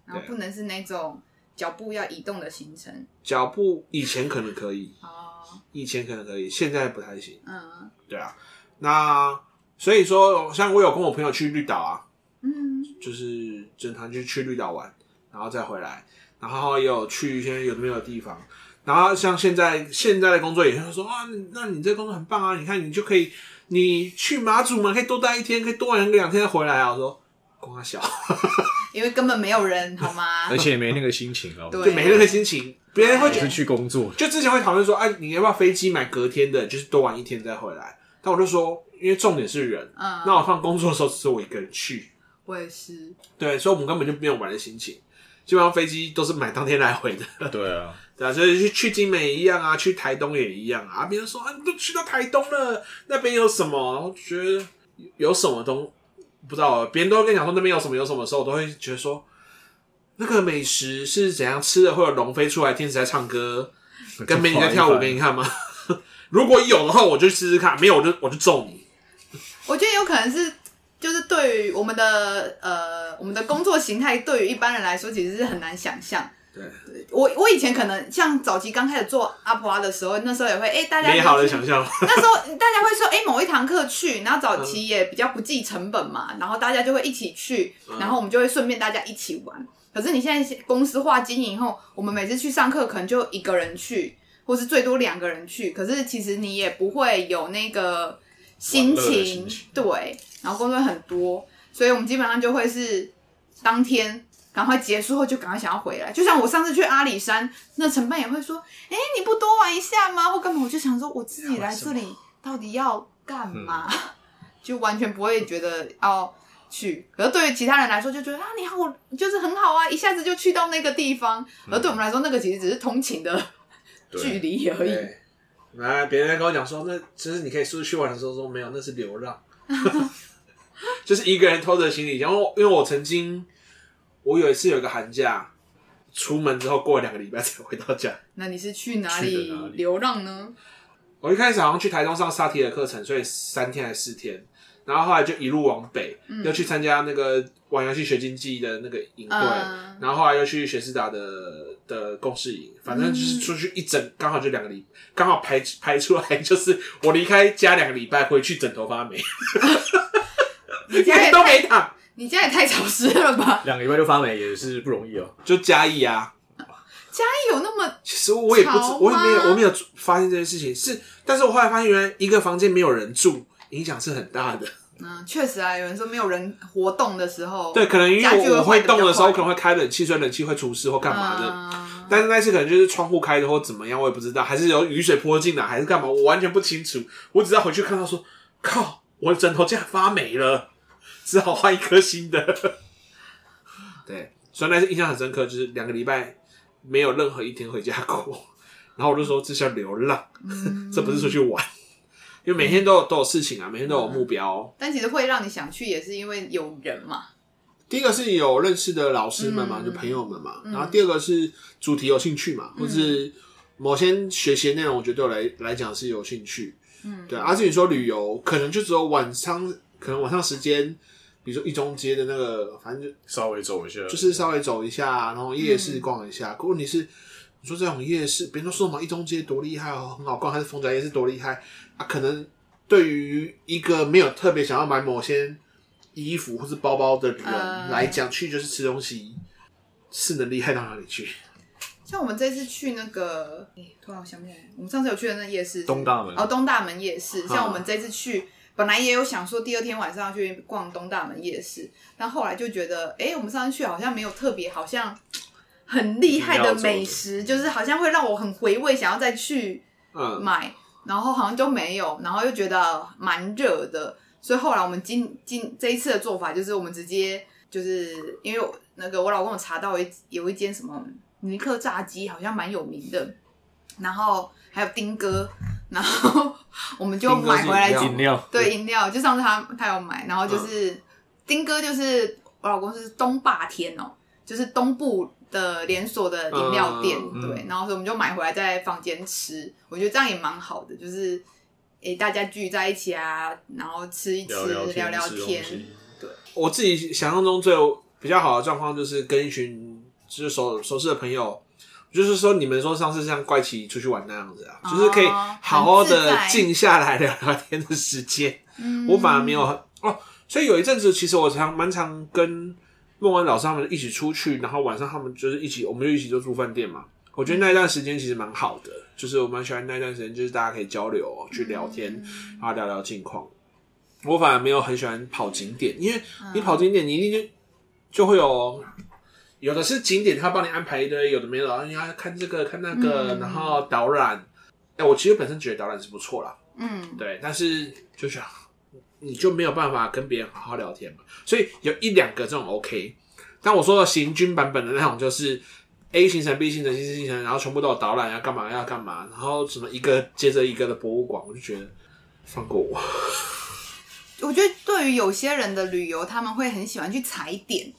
然后不能是那种脚步要移动的行程。脚步以前可能可以，哦，以前可能可以，现在不太行。嗯、uh，huh. 对啊，那所以说，像我有跟我朋友去绿岛啊，嗯、uh，huh. 就是整团就去绿岛玩，然后再回来，然后也有去一些有没有的地方。然后像现在现在的工作也是说啊，那你这工作很棒啊！你看你就可以，你去马祖嘛，可以多待一天，可以多玩个两天再回来啊。我说，光他小，因为根本没有人，好吗？而且也没那个心情哦，对，就没那个心情。别人会觉得去工作，就之前会讨论说，哎、啊，你要不要飞机买隔天的，就是多玩一天再回来？但我就说，因为重点是人，嗯，那我放工作的时候只是我一个人去，我也是，对，所以我们根本就没有玩的心情。基本上飞机都是买当天来回的，对啊。对啊，所以去去金门也一样啊，去台东也一样啊。别人说啊，你都去到台东了，那边有什么？然后觉得有什么东不知道。别人都跟你讲说那边有什么有什么的时候，我都会觉得说，那个美食是怎样吃的？会有龙飞出来，天使在唱歌，跟美女在跳舞给你看吗？如果有的话，我就试试看；没有，我就我就揍你。我觉得有可能是，就是对于我们的呃，我们的工作形态，对于一般人来说，其实是很难想象。对，我我以前可能像早期刚开始做阿婆阿的时候，那时候也会哎、欸，大家美好的想象。那时候大家会说哎、欸，某一堂课去，然后早期也比较不计成本嘛，然后大家就会一起去，然后我们就会顺便大家一起玩。可是你现在公司化经营后，我们每次去上课可能就一个人去，或是最多两个人去。可是其实你也不会有那个心情，对，然后工作很多，所以我们基本上就会是当天。赶快结束后就赶快想要回来，就像我上次去阿里山，那承办也会说：“哎、欸，你不多玩一下吗？” 或干嘛？我就想说，我自己来这里到底要干嘛？嗯、就完全不会觉得要去。可是对于其他人来说，就觉得啊，你好，就是很好啊，一下子就去到那个地方。嗯、而对我们来说，那个其实只是通勤的 距离而已。来，别人跟我讲说，那其实你可以出去玩的时候说没有，那是流浪，就是一个人偷着行李。然后，因为我曾经。我有一次有一个寒假，出门之后过了两个礼拜才回到家。那你是去哪里流浪呢？我一开始好像去台中上萨提尔课程，所以三天还是四天，然后后来就一路往北，嗯、又去参加那个玩游戏学经济的那个营队，嗯、然后后来又去学士达的的共事营，反正就是出去一整刚好就两个礼，刚好排排出来就是我离开家两个礼拜，回去枕头发霉，一天 都没躺。你家也太潮湿了吧！两个礼拜就发霉也是不容易哦、喔。就嘉义啊，嘉义有那么？其实我也不知，我也没有，我没有发现这件事情。是，但是我后来发现，原来一个房间没有人住，影响是很大的。嗯，确实啊，有人说没有人活动的时候，对，可能因为我，我会动的时候，可能会开冷气，所以冷气会出事或干嘛的。嗯、但是那次可能就是窗户开的或怎么样，我也不知道，还是有雨水泼进来，还是干嘛，我完全不清楚。我只要回去看到说，靠，我的枕头竟然发霉了。只好换一颗新的。对，所以那次印象很深刻，就是两个礼拜没有任何一天回家过。然后我就说，这叫流浪，嗯、这不是出去玩，因为每天都有都有事情啊，每天都有目标、嗯。但其实会让你想去，也是因为有人嘛。第一个是有认识的老师们嘛，嗯、就朋友们嘛。然后第二个是主题有兴趣嘛，嗯、或是某些学习内容，我觉得对我来来讲是有兴趣。嗯，对。而且你说旅游，可能就只有晚上，可能晚上时间。比如说一中街的那个，反正就稍微走一下，就是稍微走一下，然后夜市逛一下。可问题是，你说这种夜市，别人都说什么一中街多厉害哦，很好逛，还是逢甲夜市多厉害啊？可能对于一个没有特别想要买某些衣服或是包包的人来讲，呃、去就是吃东西，是能厉害到哪里去？像我们这次去那个，突然我想不起来，我们上次有去的那夜市，东大门哦，东大门夜市。像我们这次去。本来也有想说第二天晚上要去逛东大门夜市，但后来就觉得，哎、欸，我们上次去好像没有特别，好像很厉害的美食，就是好像会让我很回味，想要再去买，嗯、然后好像都没有，然后又觉得蛮热的，所以后来我们今今这一次的做法就是，我们直接就是因为那个我老公有查到一有一间什么尼克炸鸡，好像蛮有名的。然后还有丁哥，然后我们就买回来饮料，对饮料，就上次他他有买，然后就是、嗯、丁哥就是我老公是东霸天哦，就是东部的连锁的饮料店，嗯、对，然后所以我们就买回来在房间吃，我觉得这样也蛮好的，就是诶大家聚在一起啊，然后吃一吃聊聊，聊天，对，我自己想象中最有比较好的状况就是跟一群就是熟熟识的朋友。就是说，你们说上次像怪奇出去玩那样子啊，哦、就是可以好好的静下来聊聊天的时间。嗯，我反而没有哦。所以有一阵子，其实我常蛮常跟孟文老师他们一起出去，然后晚上他们就是一起，我们就一起就住饭店嘛。我觉得那一段时间其实蛮好的，就是我蛮喜欢那一段时间，就是大家可以交流、去聊天，然后聊聊近况。我反而没有很喜欢跑景点，因为你跑景点，你一定就就会有。有的是景点，他帮你安排一堆，有的没有，你要看这个看那个，嗯、然后导览。哎、欸，我其实本身觉得导览是不错啦，嗯，对，但是就是你就没有办法跟别人好好聊天嘛。所以有一两个这种 OK，但我说的行军版本的那种，就是 A 行程、B 行程、C 行程，然后全部都有导览，要干嘛要干嘛，然后什么一个接着一个的博物馆，我就觉得放过我。我觉得对于有些人的旅游，他们会很喜欢去踩点。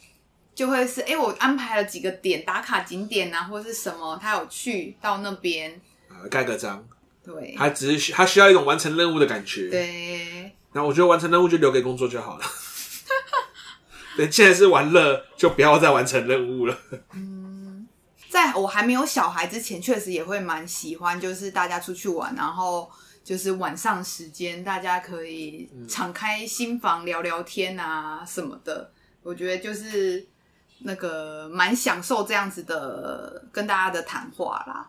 就会是哎、欸，我安排了几个点打卡景点啊，或者是什么，他有去到那边啊，盖个章。对，他只是他需要一种完成任务的感觉。对。那我觉得完成任务就留给工作就好了。对，既然是玩乐，就不要再完成任务了。嗯，在我还没有小孩之前，确实也会蛮喜欢，就是大家出去玩，然后就是晚上时间，大家可以敞开心房聊聊天啊什么的。我觉得就是。那个蛮享受这样子的跟大家的谈话啦，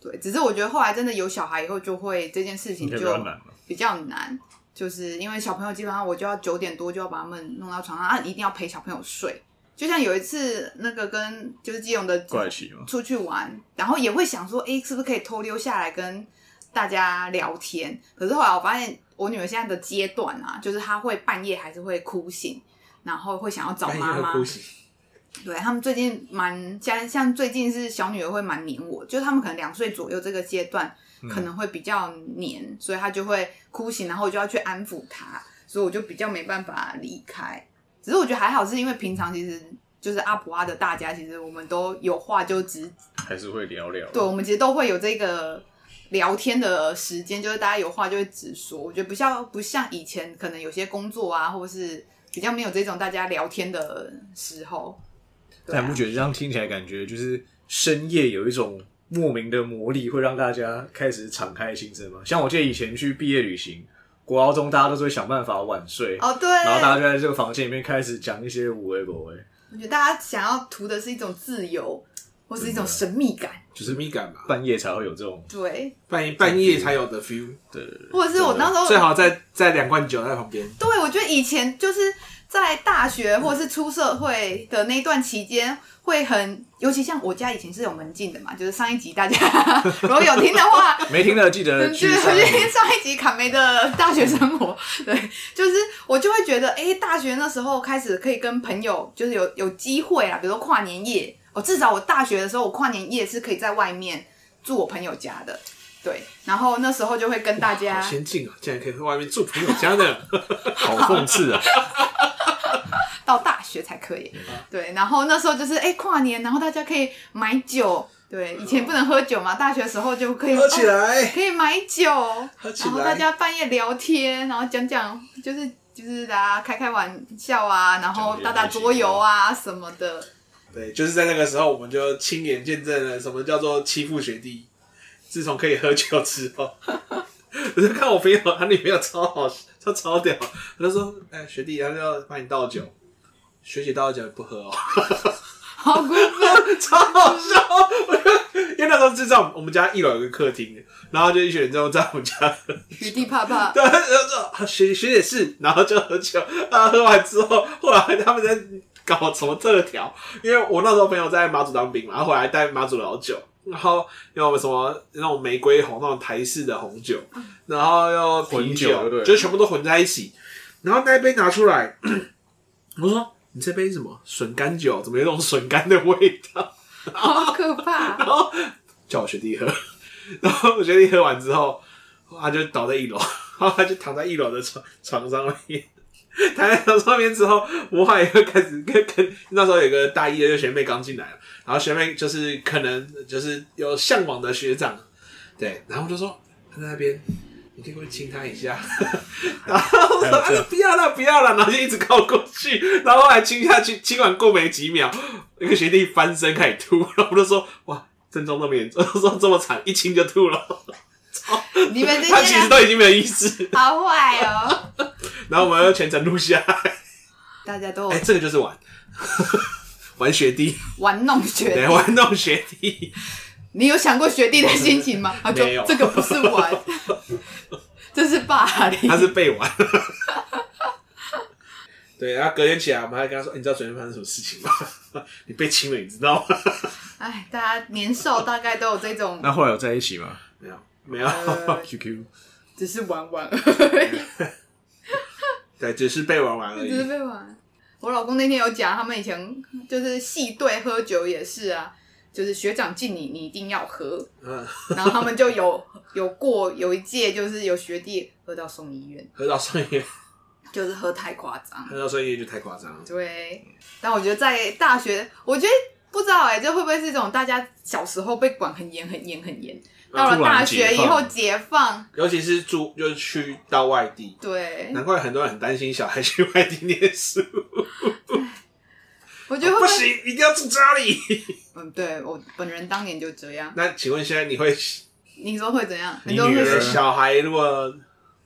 对，只是我觉得后来真的有小孩以后，就会这件事情就比较难，就是因为小朋友基本上我就要九点多就要把他们弄到床上啊，一定要陪小朋友睡。就像有一次那个跟就是基隆的怪奇出去玩，然后也会想说，哎，是不是可以偷溜下来跟大家聊天？可是后来我发现我女儿现在的阶段啊，就是她会半夜还是会哭醒，然后会想要找妈妈。对，他们最近蛮像像最近是小女儿会蛮黏我，就是他们可能两岁左右这个阶段可能会比较黏，嗯、所以他就会哭醒，然后我就要去安抚他，所以我就比较没办法离开。只是我觉得还好，是因为平常其实就是阿普阿的大家，其实我们都有话就直还是会聊聊。对，我们其实都会有这个聊天的时间，就是大家有话就会直说。我觉得不像不像以前可能有些工作啊，或者是比较没有这种大家聊天的时候。但不觉得这样听起来感觉就是深夜有一种莫名的魔力，会让大家开始敞开心声吗？像我记得以前去毕业旅行，国高中大家都是会想办法晚睡哦，对，然后大家就在这个房间里面开始讲一些无谓不谓。我觉得大家想要图的是一种自由，或是一种神秘感，就是神秘感嘛，半夜才会有这种对，半夜半夜才有的 feel，对，或者是我那时候最好在在两罐酒在旁边。对，我觉得以前就是。在大学或是出社会的那一段期间，会很，尤其像我家以前是有门禁的嘛，就是上一集大家 如果有听的话，没听的记得去上一集卡梅的大学生活。对，就是我就会觉得，哎、欸，大学那时候开始可以跟朋友，就是有有机会啊，比如说跨年夜，哦，至少我大学的时候，我跨年夜是可以在外面住我朋友家的。对，然后那时候就会跟大家好先进啊，竟然可以在外面住朋友家的，好讽刺啊！到大学才可以，对，然后那时候就是哎跨年，然后大家可以买酒，对，以前不能喝酒嘛，大学的时候就可以喝起来，可以买酒，然后大家半夜聊天，然后讲讲就是就是大家开开玩笑啊，然后打打桌游啊什么的。对，就是在那个时候，我们就亲眼见证了什么叫做欺负学弟。自从可以喝酒之后，我就看我朋友，他女朋友超好，超超屌，他就说：“哎、欸，学弟，他就要帮你倒酒。”学姐倒酒也不喝哦，好过分，超好笑。因为那时候是在我们家一楼有个客厅，然后就一群人就在我们家喝。学弟怕怕，对，然后说学学姐是，然后就喝酒。啊，喝完之后，后来他们在搞什么特调？因为我那时候朋友在马祖当兵嘛，然后后来带马祖老酒，然后又什么那种玫瑰红那种台式的红酒，然后又啤酒，混酒对，就全部都混在一起。然后那一杯拿出来，我说。你这杯什么笋干酒？怎么有种笋干的味道？好可怕！然后叫我学弟喝，然后我学弟喝完之后，他就倒在一楼，然后他就躺在一楼的床床上面。躺在床上面之后，我后来也会开始跟跟那时候有个大一的学妹刚进来了，然后学妹就是可能就是有向往的学长，对，然后我就说他在那边，你可以过去亲他一下，然后我说哎不要了不要了，然后就一直靠过去，然后后来亲下去，亲完过没几秒，那个学弟翻身开始吐，然后我就说哇，症状那么严重，说这么惨，一亲就吐了。你们这他其实都已经没有意识，好坏哦。然后我们要全程录下来，大家都哎、欸，这个就是玩玩学弟，玩弄学弟，对，玩弄学弟。你有想过学弟的心情吗？他说没有，这个不是玩，这是霸凌，他是被玩。对，然后隔天起来，我们还跟他说：“欸、你知道昨天发生什么事情吗？你被亲了，你知道吗？”哎，大家年少大概都有这种。那后来有在一起吗？没有，没有。呃、QQ，只是玩玩而已。对，只是被玩玩而已。只是被玩。我老公那天有讲，他们以前就是系队喝酒也是啊，就是学长敬你，你一定要喝。嗯。然后他们就有有过有一届，就是有学弟喝到送医院，喝到送医院，就是喝太夸张，喝到送医院就太夸张了。对。但我觉得在大学，我觉得不知道哎、欸，这会不会是一种大家小时候被管很严、很严、很严？到了大学以后解放，尤其是住就是去到外地，对，难怪很多人很担心小孩去外地念书。我觉得会不，行，一定要住家里。嗯，对我本人当年就这样。那请问现在你会？你说会怎样？你女儿小孩如果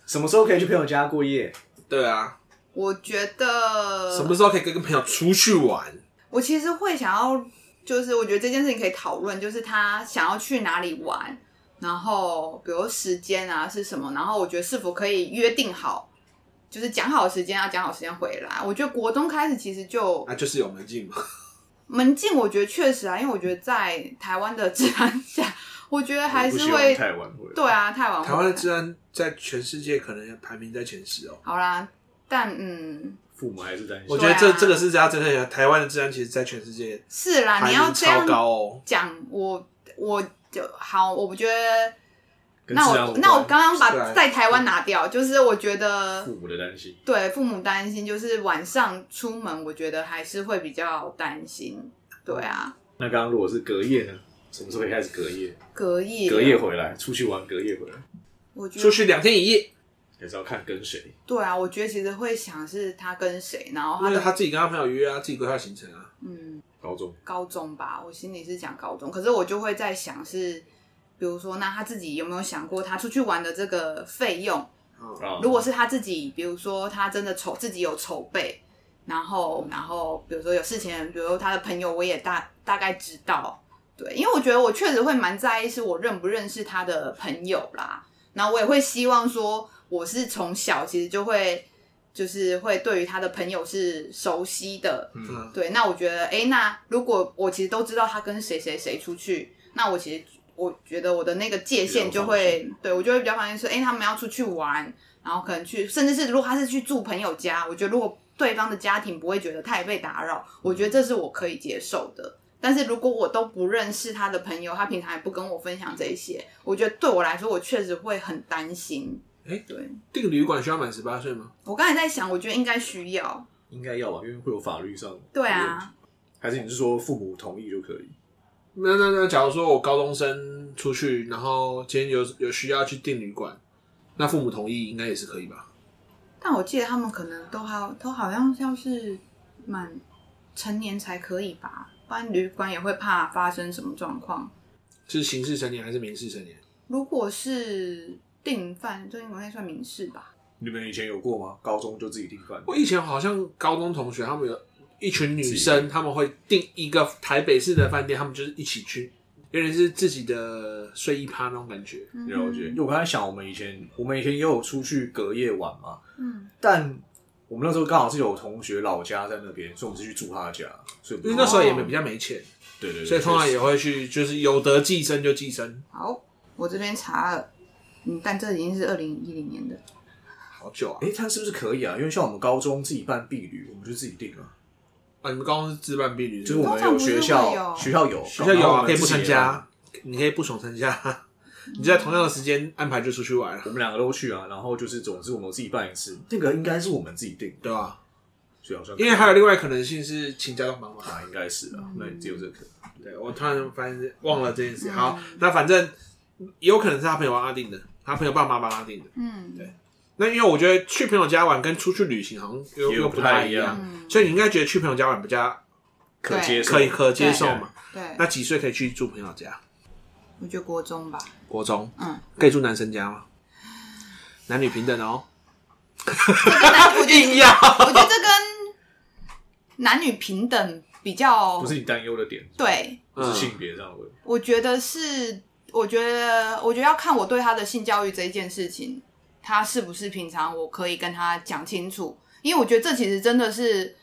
什么时候可以去朋友家过夜？对啊，我觉得什么时候可以跟跟朋友出去玩？我其实会想要，就是我觉得这件事情可以讨论，就是他想要去哪里玩。然后，比如时间啊是什么？然后我觉得是否可以约定好，就是讲好时间要讲好时间回来。我觉得国中开始其实就那、啊、就是有门禁嘛。门禁，我觉得确实啊，因为我觉得在台湾的治安下，我觉得还是会太晚回来。对啊，太晚回。台湾的治安在全世界可能排名在前十哦。好啦，但嗯，父母还是担心。我觉得这、啊、这个是家真的讲，台湾的治安其实，在全世界是啦，你要这样超高哦。讲我我。就好，我不觉得。那我那我刚刚把在台湾拿掉，就是我觉得父母的担心，对父母担心，就是晚上出门，我觉得还是会比较担心。对啊。那刚刚如果是隔夜呢？什么时候可以开始隔夜？隔夜，隔夜回来，出去玩，隔夜回来。我觉得出去两天一夜，也是要看跟谁。对啊，我觉得其实会想是他跟谁，然后他因为他自己跟他朋友约啊，自己规划行程啊。嗯。高中，高中吧，我心里是讲高中，可是我就会在想是，比如说，那他自己有没有想过，他出去玩的这个费用？哦，如果是他自己，比如说他真的筹自己有筹备，然后，然后，比如说有事情，比如说他的朋友，我也大大概知道，对，因为我觉得我确实会蛮在意，是我认不认识他的朋友啦，然后我也会希望说，我是从小其实就会。就是会对于他的朋友是熟悉的，嗯，对。那我觉得，哎，那如果我其实都知道他跟谁谁谁出去，那我其实我觉得我的那个界限就会，对我就会比较放心说，哎，他们要出去玩，然后可能去，甚至是如果他是去住朋友家，我觉得如果对方的家庭不会觉得太被打扰，我觉得这是我可以接受的。但是如果我都不认识他的朋友，他平常也不跟我分享这些，我觉得对我来说，我确实会很担心。哎，对，订旅馆需要满十八岁吗？我刚才在想，我觉得应该需要，应该要吧，因为会有法律上。对啊，还是你是说父母同意就可以？那那那，假如说我高中生出去，然后今天有有需要去订旅馆，那父母同意应该也是可以吧？但我记得他们可能都好都好像像是满成年才可以吧，不然旅馆也会怕发生什么状况。是刑事成年还是民事成年？如果是。订饭，这应该算民事吧？你们以前有过吗？高中就自己订饭？我以前好像高中同学，他们有一群女生，他们会订一个台北市的饭店，他们就是一起去，有点是自己的睡衣趴那种感觉。了解。因为我刚才想，我们以前我们以前也有出去隔夜玩嘛，嗯，但我们那时候刚好是有同学老家在那边，所以我们是去住他家，所以因为那时候也没比较没钱，对对对，所以通常也会去，就是有得寄生就寄生。好，我这边查了。嗯，但这已经是二零一零年的，好久啊！哎、欸，他是不是可以啊？因为像我们高中自己办毕旅，我们就自己订了。啊，你们高中是自办毕旅，就是我们有学校，有学校有，学校有啊，可以不参加，你可以不爽参加。你在同样的时间安排就出去玩了。我们两个都去啊，然后就是总之我们自己办一次，这个应该是我们自己定，对吧？所以好像因为还有另外可能性是请家长帮忙，啊，应该是啊，那只有这个可能。对，我突然发现忘了这件事。好，那反正也有可能是他朋友帮他定的，他朋友爸妈帮他定的。嗯，对。那因为我觉得去朋友家玩跟出去旅行好像又又不太一样，所以你应该觉得去朋友家玩比较可接受，可以可接受嘛？对。那几岁可以去住朋友家？我觉得国中吧。国中，嗯，可以住男生家吗？男女平等哦。我 硬要，我觉得这跟男女平等比较不是你担忧的点，对，不是性别这样问。我觉得是，我觉得，我觉得要看我对他的性教育这一件事情，他是不是平常我可以跟他讲清楚，因为我觉得这其实真的是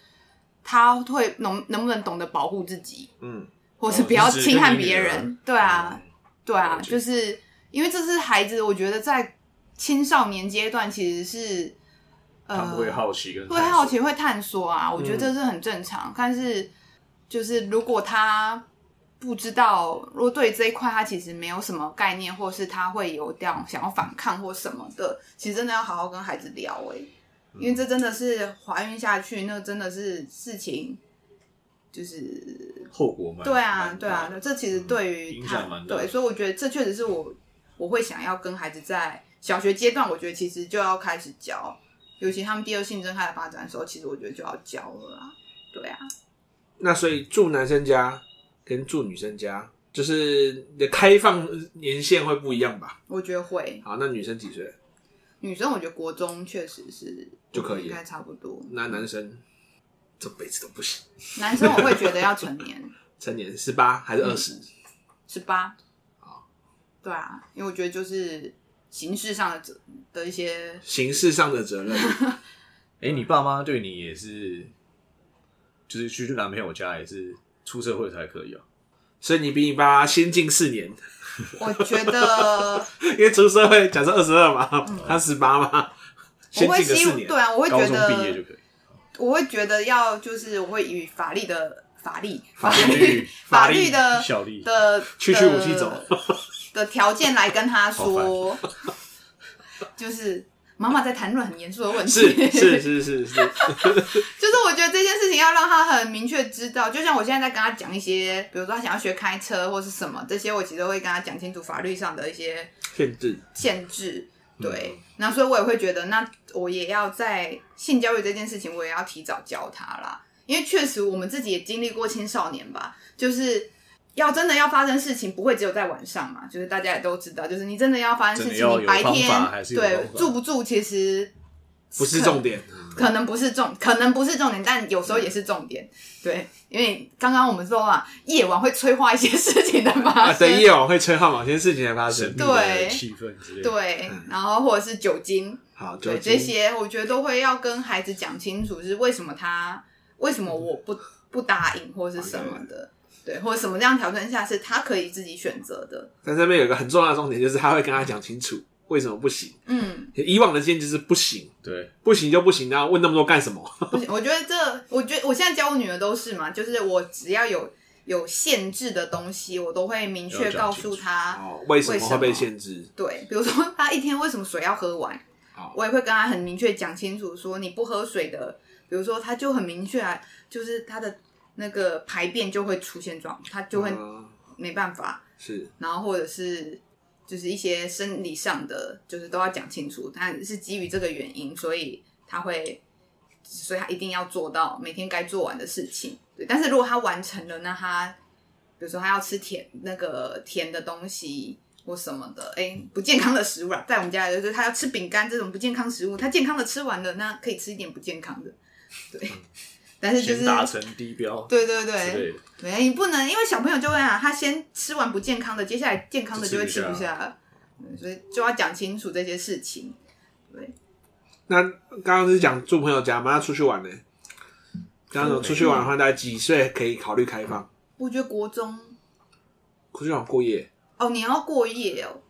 他会能能不能懂得保护自己，嗯，或是不要侵害别人，对啊，对啊，就是因为这是孩子，我觉得在青少年阶段其实是。他们会好奇跟会好奇会探索啊，我觉得这是很正常。嗯、但是就是如果他不知道，如果对这一块他其实没有什么概念，或是他会有这样想要反抗或什么的，其实真的要好好跟孩子聊哎、欸，因为这真的是怀孕下去，那真的是事情，就是后果嘛对啊对啊，这其实对于他、嗯、对，所以我觉得这确实是我我会想要跟孩子在小学阶段，我觉得其实就要开始教。尤其他们第二性征开始发展的时候，其实我觉得就要教了啊，对啊。那所以住男生家跟住女生家，就是你的开放年限会不一样吧？我觉得会。好，那女生几岁？女生我觉得国中确实是就可以，应该差不多。那男生这辈子都不行。男生我会觉得要成年，成年十八还是二十？十八。好，对啊，因为我觉得就是。形式上的责的一些形式上的责任。哎、欸，你爸妈对你也是，就是去男朋友家也是出社会才可以啊。所以你比你爸爸先进四年。我觉得，因为出社会，假设二十二嘛，嗯、他十八嘛，先进个四年。对啊，我会觉得毕业就可以。我会觉得要就是我会以法律的法律法律法律的效力的去去武器走。的条件来跟他说，就是妈妈在谈论很严肃的问题，是是是是是，要让他很明确知道，就像我现在在跟他讲一些，比如说他想要学开车或是什么，这些我其实会跟他讲清楚法律上的一些限制限制。对，那所以我也会觉得，那我也要在性教育这件事情，我也要提早教他啦，因为确实我们自己也经历过青少年吧，就是。要真的要发生事情，不会只有在晚上嘛？就是大家也都知道，就是你真的要发生事情，你白天对住不住其实不是重点，可能不是重，可能不是重点，但有时候也是重点。对，因为刚刚我们说嘛，夜晚会催化一些事情的发生，啊、对，夜晚会催化某些事情的发生，对气氛之类，对，然后或者是酒精，好，对这些，我觉得都会要跟孩子讲清楚，是为什么他为什么我不不答应或是什么的。对，或者什么这样条件下是他可以自己选择的。但这边有一个很重要的重点，就是他会跟他讲清楚为什么不行。嗯，以往的经验就是不行，对，不行就不行，然后问那么多干什么？不行，我觉得这，我觉得我现在教我女儿都是嘛，就是我只要有有限制的东西，我都会明确告诉她哦，为什么会被限制？对，比如说她一天为什么水要喝完，我也会跟她很明确讲清楚，说你不喝水的，比如说她就很明确啊，就是她的。那个排便就会出现状，她就会没办法，嗯、是，然后或者是就是一些生理上的，就是都要讲清楚，他是基于这个原因，所以他会，所以他一定要做到每天该做完的事情。对，但是如果他完成了，那他比如说他要吃甜那个甜的东西或什么的，哎，不健康的食物啊，在我们家就是他要吃饼干这种不健康食物，他健康的吃完了，那可以吃一点不健康的，对。但是就是达成低标，对对对，没，你不能因为小朋友就会啊，他先吃完不健康的，接下来健康的就会吃不下了，所以就要讲清楚这些事情。对，那刚刚是讲住朋友家嘛，要出去玩呢？刚刚出去玩的话，大概几岁可以考虑开放？我觉得国中出去玩过夜哦，你要过夜哦。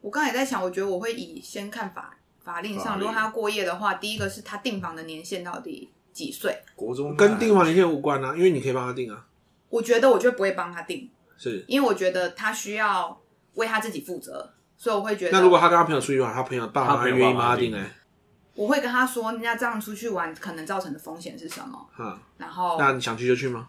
我刚才也在想，我觉得我会以先看法法令上，如果他要过夜的话，第一个是他订房的年限到底。几岁？国中跟订房年限无关啊，因为你可以帮他订啊。我觉得我就不会帮他订，是因为我觉得他需要为他自己负责，所以我会觉得，那如果他跟他朋友出去玩，他朋友爸妈愿意帮他订呢？我会跟他说，人家这样出去玩可能造成的风险是什么？嗯，然后那你想去就去吗？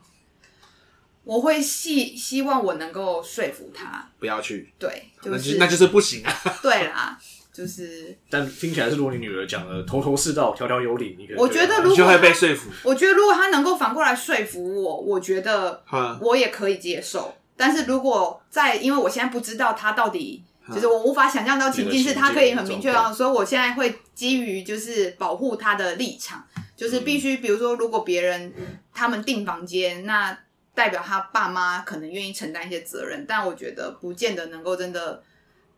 我会希希望我能够说服他不要去。对，就是那就是不行啊。对啦，就是。但听起来是，如果你女儿讲的头头是道、条条有理，你我觉得如果就会被说服。我觉得如果他能够反过来说服我，我觉得我也可以接受。但是如果在，因为我现在不知道他到底。就是我无法想象到情境是他可以很明确啊，所以我现在会基于就是保护他的立场，就是必须比如说，如果别人他们订房间，那代表他爸妈可能愿意承担一些责任，但我觉得不见得能够真的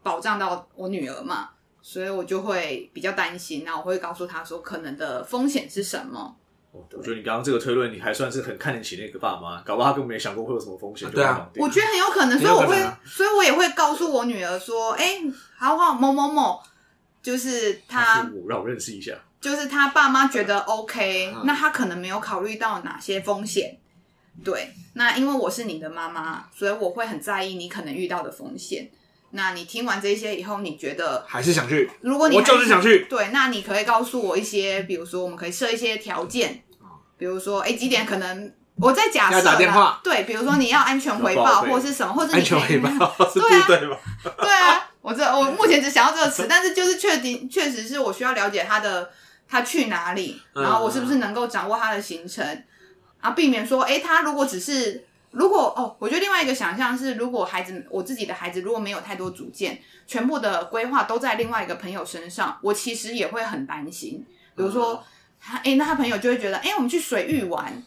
保障到我女儿嘛，所以我就会比较担心，那我会告诉他说可能的风险是什么。我觉得你刚刚这个推论，你还算是很看得起那个爸妈，搞不好他根本没想过会有什么风险。对啊，我觉得很有可能，所以我会，所以我也会告诉我女儿说：“哎，好好某某某，就是他，让我认识一下，就是他爸妈觉得 OK，那他可能没有考虑到哪些风险。对，那因为我是你的妈妈，所以我会很在意你可能遇到的风险。那你听完这些以后，你觉得还是想去？如果你我就是想去，对，那你可以告诉我一些，比如说我们可以设一些条件。”比如说，哎，几点可能我在假设要打电话，对，比如说你要安全回报或是什么，或者你安全回报，对啊，对吧？对啊，我这我目前只想要这个词，但是就是确定，确实是我需要了解他的他去哪里，然后我是不是能够掌握他的行程，啊，避免说，哎，他如果只是如果哦，我觉得另外一个想象是，如果孩子我自己的孩子如果没有太多主见，全部的规划都在另外一个朋友身上，我其实也会很担心，比如说。他哎、欸，那他朋友就会觉得，哎、欸，我们去水域玩，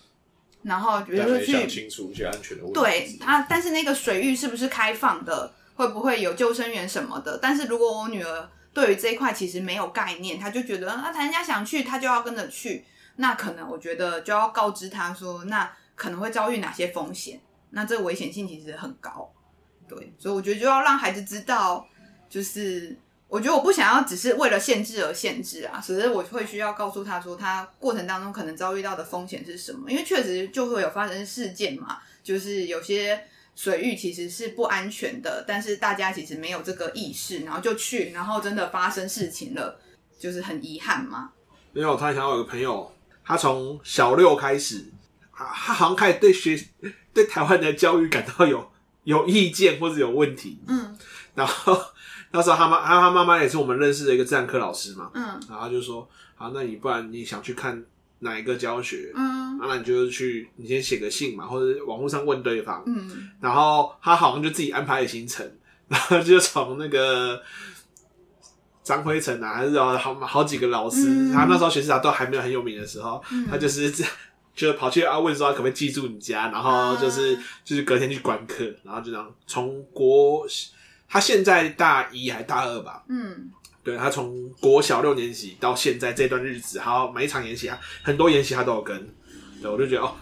然后比如说去想清楚一些安全的问题。对他，但是那个水域是不是开放的？会不会有救生员什么的？但是如果我女儿对于这一块其实没有概念，她就觉得啊，人家想去，她就要跟着去。那可能我觉得就要告知她说，那可能会遭遇哪些风险？那这个危险性其实很高。对，所以我觉得就要让孩子知道，就是。我觉得我不想要只是为了限制而限制啊，只是我会需要告诉他说，他过程当中可能遭遇到的风险是什么，因为确实就会有发生事件嘛，就是有些水域其实是不安全的，但是大家其实没有这个意识，然后就去，然后真的发生事情了，就是很遗憾嘛。因为我突然想到有个朋友，他从小六开始，他好像开始对学对台湾的教育感到有有意见或者有问题，嗯，然后。那时候他妈，他他妈妈也是我们认识的一个自然科老师嘛，嗯，然后就说，好，那你不然你想去看哪一个教学，嗯，那你就去，你先写个信嘛，或者网络上问对方，嗯，然后他好像就自己安排了行程，然后就从那个张辉成啊，还是好好几个老师，嗯、他那时候学习他都还没有很有名的时候，嗯、他就是这样，就跑去啊问说他可不可以寄住你家，然后就是、嗯、就是隔天去观课，然后就这样从国。他现在大一还大二吧？嗯，对，他从国小六年级到现在这段日子，还有每一场演习啊，很多演习他都有跟。对，我就觉得哦，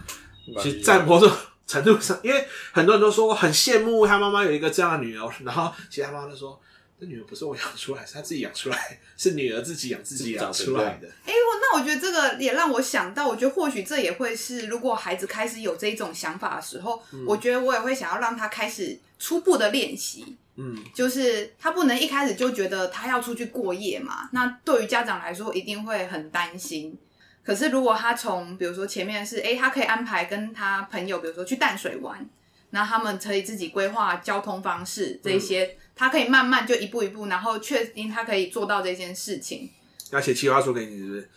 其实在某种程度上，因为很多人都说很羡慕他妈妈有一个这样的女儿，然后其实他妈妈就说，这女儿不是我养出来，是她自己养出来，是女儿自己养自己养出来的。哎，我那我觉得这个也让我想到，我觉得或许这也会是，如果孩子开始有这一种想法的时候，嗯、我觉得我也会想要让他开始初步的练习。嗯，就是他不能一开始就觉得他要出去过夜嘛，那对于家长来说一定会很担心。可是如果他从比如说前面是，哎，他可以安排跟他朋友，比如说去淡水玩，那他们可以自己规划交通方式这一些，嗯、他可以慢慢就一步一步，然后确定他可以做到这件事情。要写企划书给你，是不是？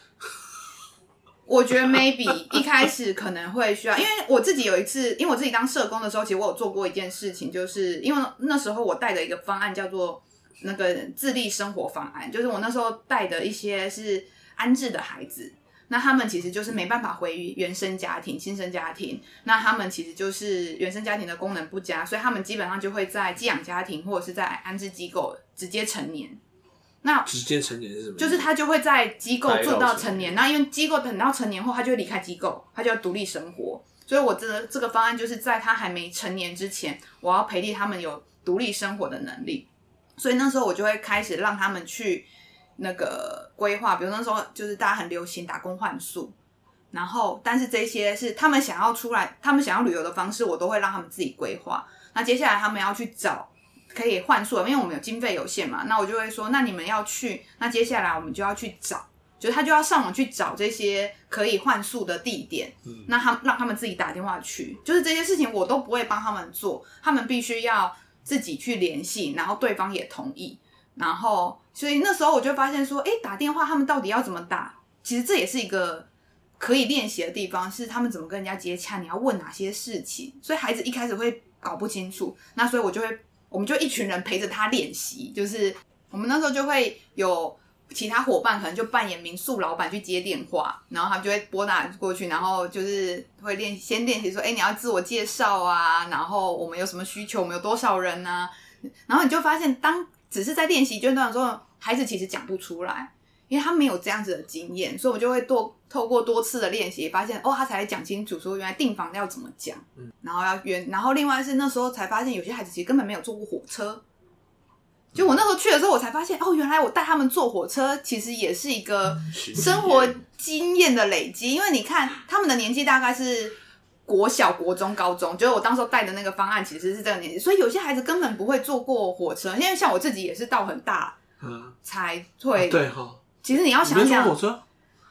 我觉得 maybe 一开始可能会需要，因为我自己有一次，因为我自己当社工的时候，其实我有做过一件事情，就是因为那时候我带的一个方案叫做那个自立生活方案，就是我那时候带的一些是安置的孩子，那他们其实就是没办法回原生家庭、亲生家庭，那他们其实就是原生家庭的功能不佳，所以他们基本上就会在寄养家庭或者是在安置机构直接成年。那直接成年是什么？就是他就会在机构做到成年，那因为机构等到成年后，他就会离开机构，他就要独立生活。所以，我这个这个方案就是在他还没成年之前，我要培力他们有独立生活的能力。所以那时候我就会开始让他们去那个规划，比如那时候就是大家很流行打工换宿，然后但是这些是他们想要出来，他们想要旅游的方式，我都会让他们自己规划。那接下来他们要去找。可以换宿，因为我们有经费有限嘛，那我就会说，那你们要去，那接下来我们就要去找，就是他就要上网去找这些可以换宿的地点，嗯，那他让他们自己打电话去，就是这些事情我都不会帮他们做，他们必须要自己去联系，然后对方也同意，然后所以那时候我就发现说，哎，打电话他们到底要怎么打？其实这也是一个。可以练习的地方是他们怎么跟人家接洽，你要问哪些事情，所以孩子一开始会搞不清楚，那所以我就会，我们就一群人陪着他练习，就是我们那时候就会有其他伙伴可能就扮演民宿老板去接电话，然后他们就会拨打过去，然后就是会练先练习说，哎，你要自我介绍啊，然后我们有什么需求，我们有多少人啊，然后你就发现，当只是在练习阶段的时候，孩子其实讲不出来。因为他没有这样子的经验，所以我就会多透过多次的练习，发现哦，他才讲清楚说原来订房要怎么讲，嗯，然后要约，然后另外是那时候才发现有些孩子其实根本没有坐过火车，就我那时候去的时候，我才发现哦，原来我带他们坐火车其实也是一个生活经验的累积，因为你看他们的年纪大概是国小、国中、高中，就是我当时候带的那个方案其实是这个年纪，所以有些孩子根本不会坐过火车，因为像我自己也是到很大嗯才会、啊、对哈。其实你要想想，坐火车，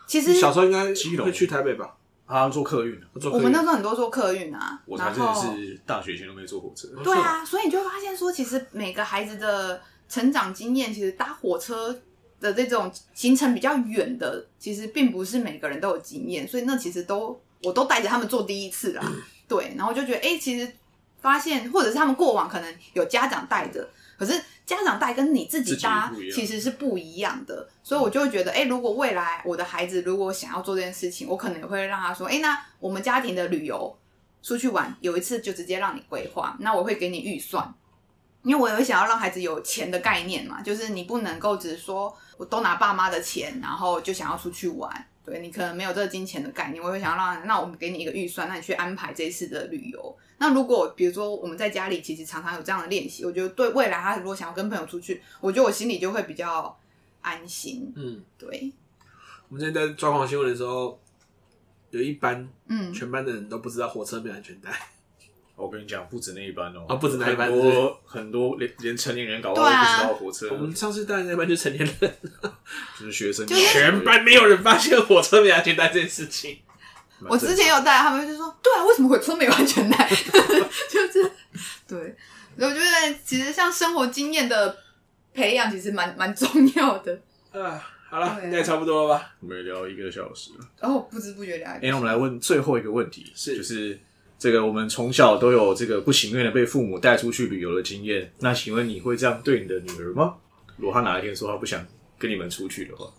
其实小时候应该会去台北吧？啊，坐客运，坐客运。我们那时候很多坐客运啊。我才真的是大学前都没坐火车。对啊，所以你就会发现说，其实每个孩子的成长经验，其实搭火车的这种行程比较远的，其实并不是每个人都有经验。所以那其实都我都带着他们做第一次啦。对，然后就觉得，哎、欸，其实发现，或者是他们过往可能有家长带着，可是。家长带跟你自己搭其实是不一样的，所以我就会觉得，哎、欸，如果未来我的孩子如果想要做这件事情，我可能也会让他说，哎、欸，那我们家庭的旅游出去玩，有一次就直接让你规划，那我会给你预算，因为我也会想要让孩子有钱的概念嘛，就是你不能够只是说我都拿爸妈的钱，然后就想要出去玩，对，你可能没有这个金钱的概念，我会想要让，那我们给你一个预算，那你去安排这一次的旅游。那如果比如说我们在家里其实常常有这样的练习，我觉得对未来他如果想要跟朋友出去，我觉得我心里就会比较安心。嗯，对。我们今天在抓狂新闻的时候，有一班，嗯，全班的人都不知道火车没有安全带。我跟你讲，不止那一班哦，啊，不止那一班，很多很多连连成年人搞不好都不知道火车。我们上次带的那班就是成年人，就是学生，全班没有人发现火车没有安全带这件事情。我之前有带，他们就说：“对啊，为什么火车没有安全带？” 就是对，我觉得其实像生活经验的培养，其实蛮蛮重要的。啊，好了，应该差不多了吧？我们聊一个小时了，哦，不知不觉聊。哎，那我们来问最后一个问题，是就是这个我们从小都有这个不情愿的被父母带出去旅游的经验，那请问你会这样对你的女儿吗？如果她哪一天说她不想跟你们出去的话？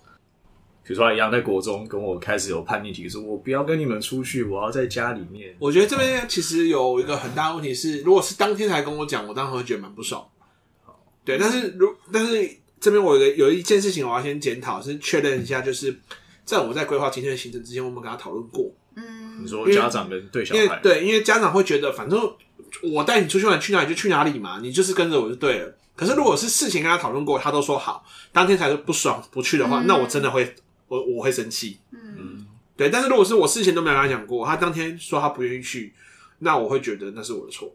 比如说，一样在国中跟我开始有叛逆期，说我不要跟你们出去，我要在家里面。我觉得这边其实有一个很大的问题是，如果是当天才跟我讲，我当时会觉得蛮不爽。对，但是如但是这边我有有一件事情我要先检讨，是确认一下，就是在我在规划今天的行程之前，我们跟他讨论过。嗯，你说家长跟对小孩，对，因为家长会觉得，反正我带你出去玩，去哪里就去哪里嘛，你就是跟着我就对了。可是如果是事情跟他讨论过，他都说好，当天才是不爽不去的话，嗯、那我真的会。我我会生气，嗯，对，但是如果是我事前都没有跟他讲过，他当天说他不愿意去，那我会觉得那是我的错。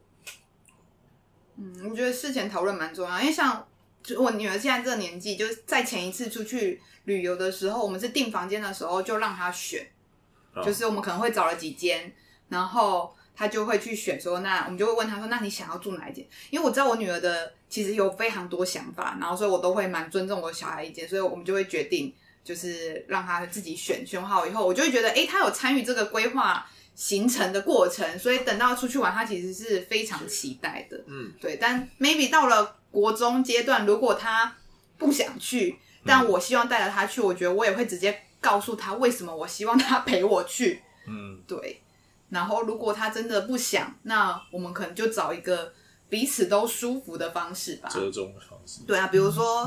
嗯，我觉得事前讨论蛮重要，因为像就我女儿现在这个年纪，就是在前一次出去旅游的时候，我们是订房间的时候就让她选，哦，就是我们可能会找了几间，然后他就会去选说，那我们就会问他说，那你想要住哪一间？因为我知道我女儿的其实有非常多想法，然后所以我都会蛮尊重我小孩意见，所以我们就会决定。就是让他自己选，选好以后，我就会觉得，哎、欸，他有参与这个规划行程的过程，所以等到出去玩，他其实是非常期待的。嗯，对。但 maybe 到了国中阶段，如果他不想去，但我希望带着他去，我觉得我也会直接告诉他为什么我希望他陪我去。嗯，对。然后如果他真的不想，那我们可能就找一个彼此都舒服的方式吧。折中的方式。对啊，比如说，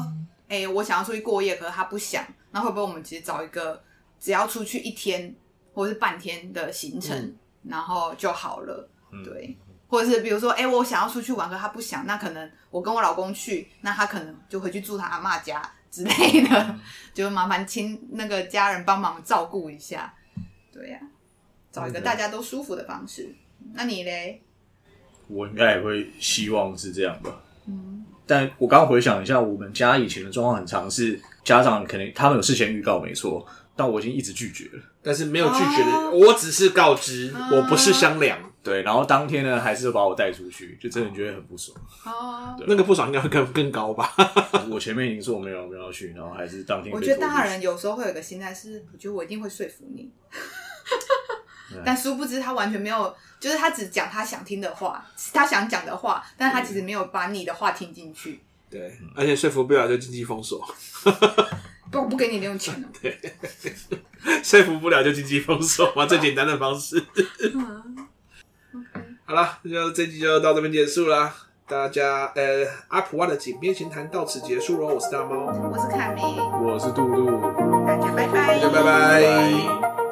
哎、欸，我想要出去过夜，可是他不想。那会不会我们其实找一个只要出去一天或者是半天的行程，嗯、然后就好了，嗯、对，或者是比如说，哎、欸，我想要出去玩，可他不想，那可能我跟我老公去，那他可能就回去住他阿妈家之类的，嗯、就麻烦亲那个家人帮忙照顾一下，对呀、啊，找一个大家都舒服的方式。嗯、那你嘞？我应该也会希望是这样吧。嗯。但我刚刚回想一下，我们家以前的状况很常是家长可能他们有事先预告没错，但我已经一直拒绝了，但是没有拒绝的，哦、我只是告知，哦、我不是商量。对，然后当天呢，还是把我带出去，就真的觉得很不爽。哦，那个不爽应该会更更高吧？我前面已经说我没有没有要去，然后还是当天。我觉得大人有时候会有一个心态是，我觉得我一定会说服你，但殊不知他完全没有，就是他只讲他想听的话，他想讲的话，但他其实没有把你的话听进去。对，而且说服不了就经济封锁。不，我不给你零用钱了。对，说服不了就经济封锁嘛，最简单的方式。好了，那就这集就到这边结束啦。大家，呃，阿普蛙的井边闲谈到此结束喽。我是大猫，我是凯明，我是杜杜，大家拜拜，大家拜拜。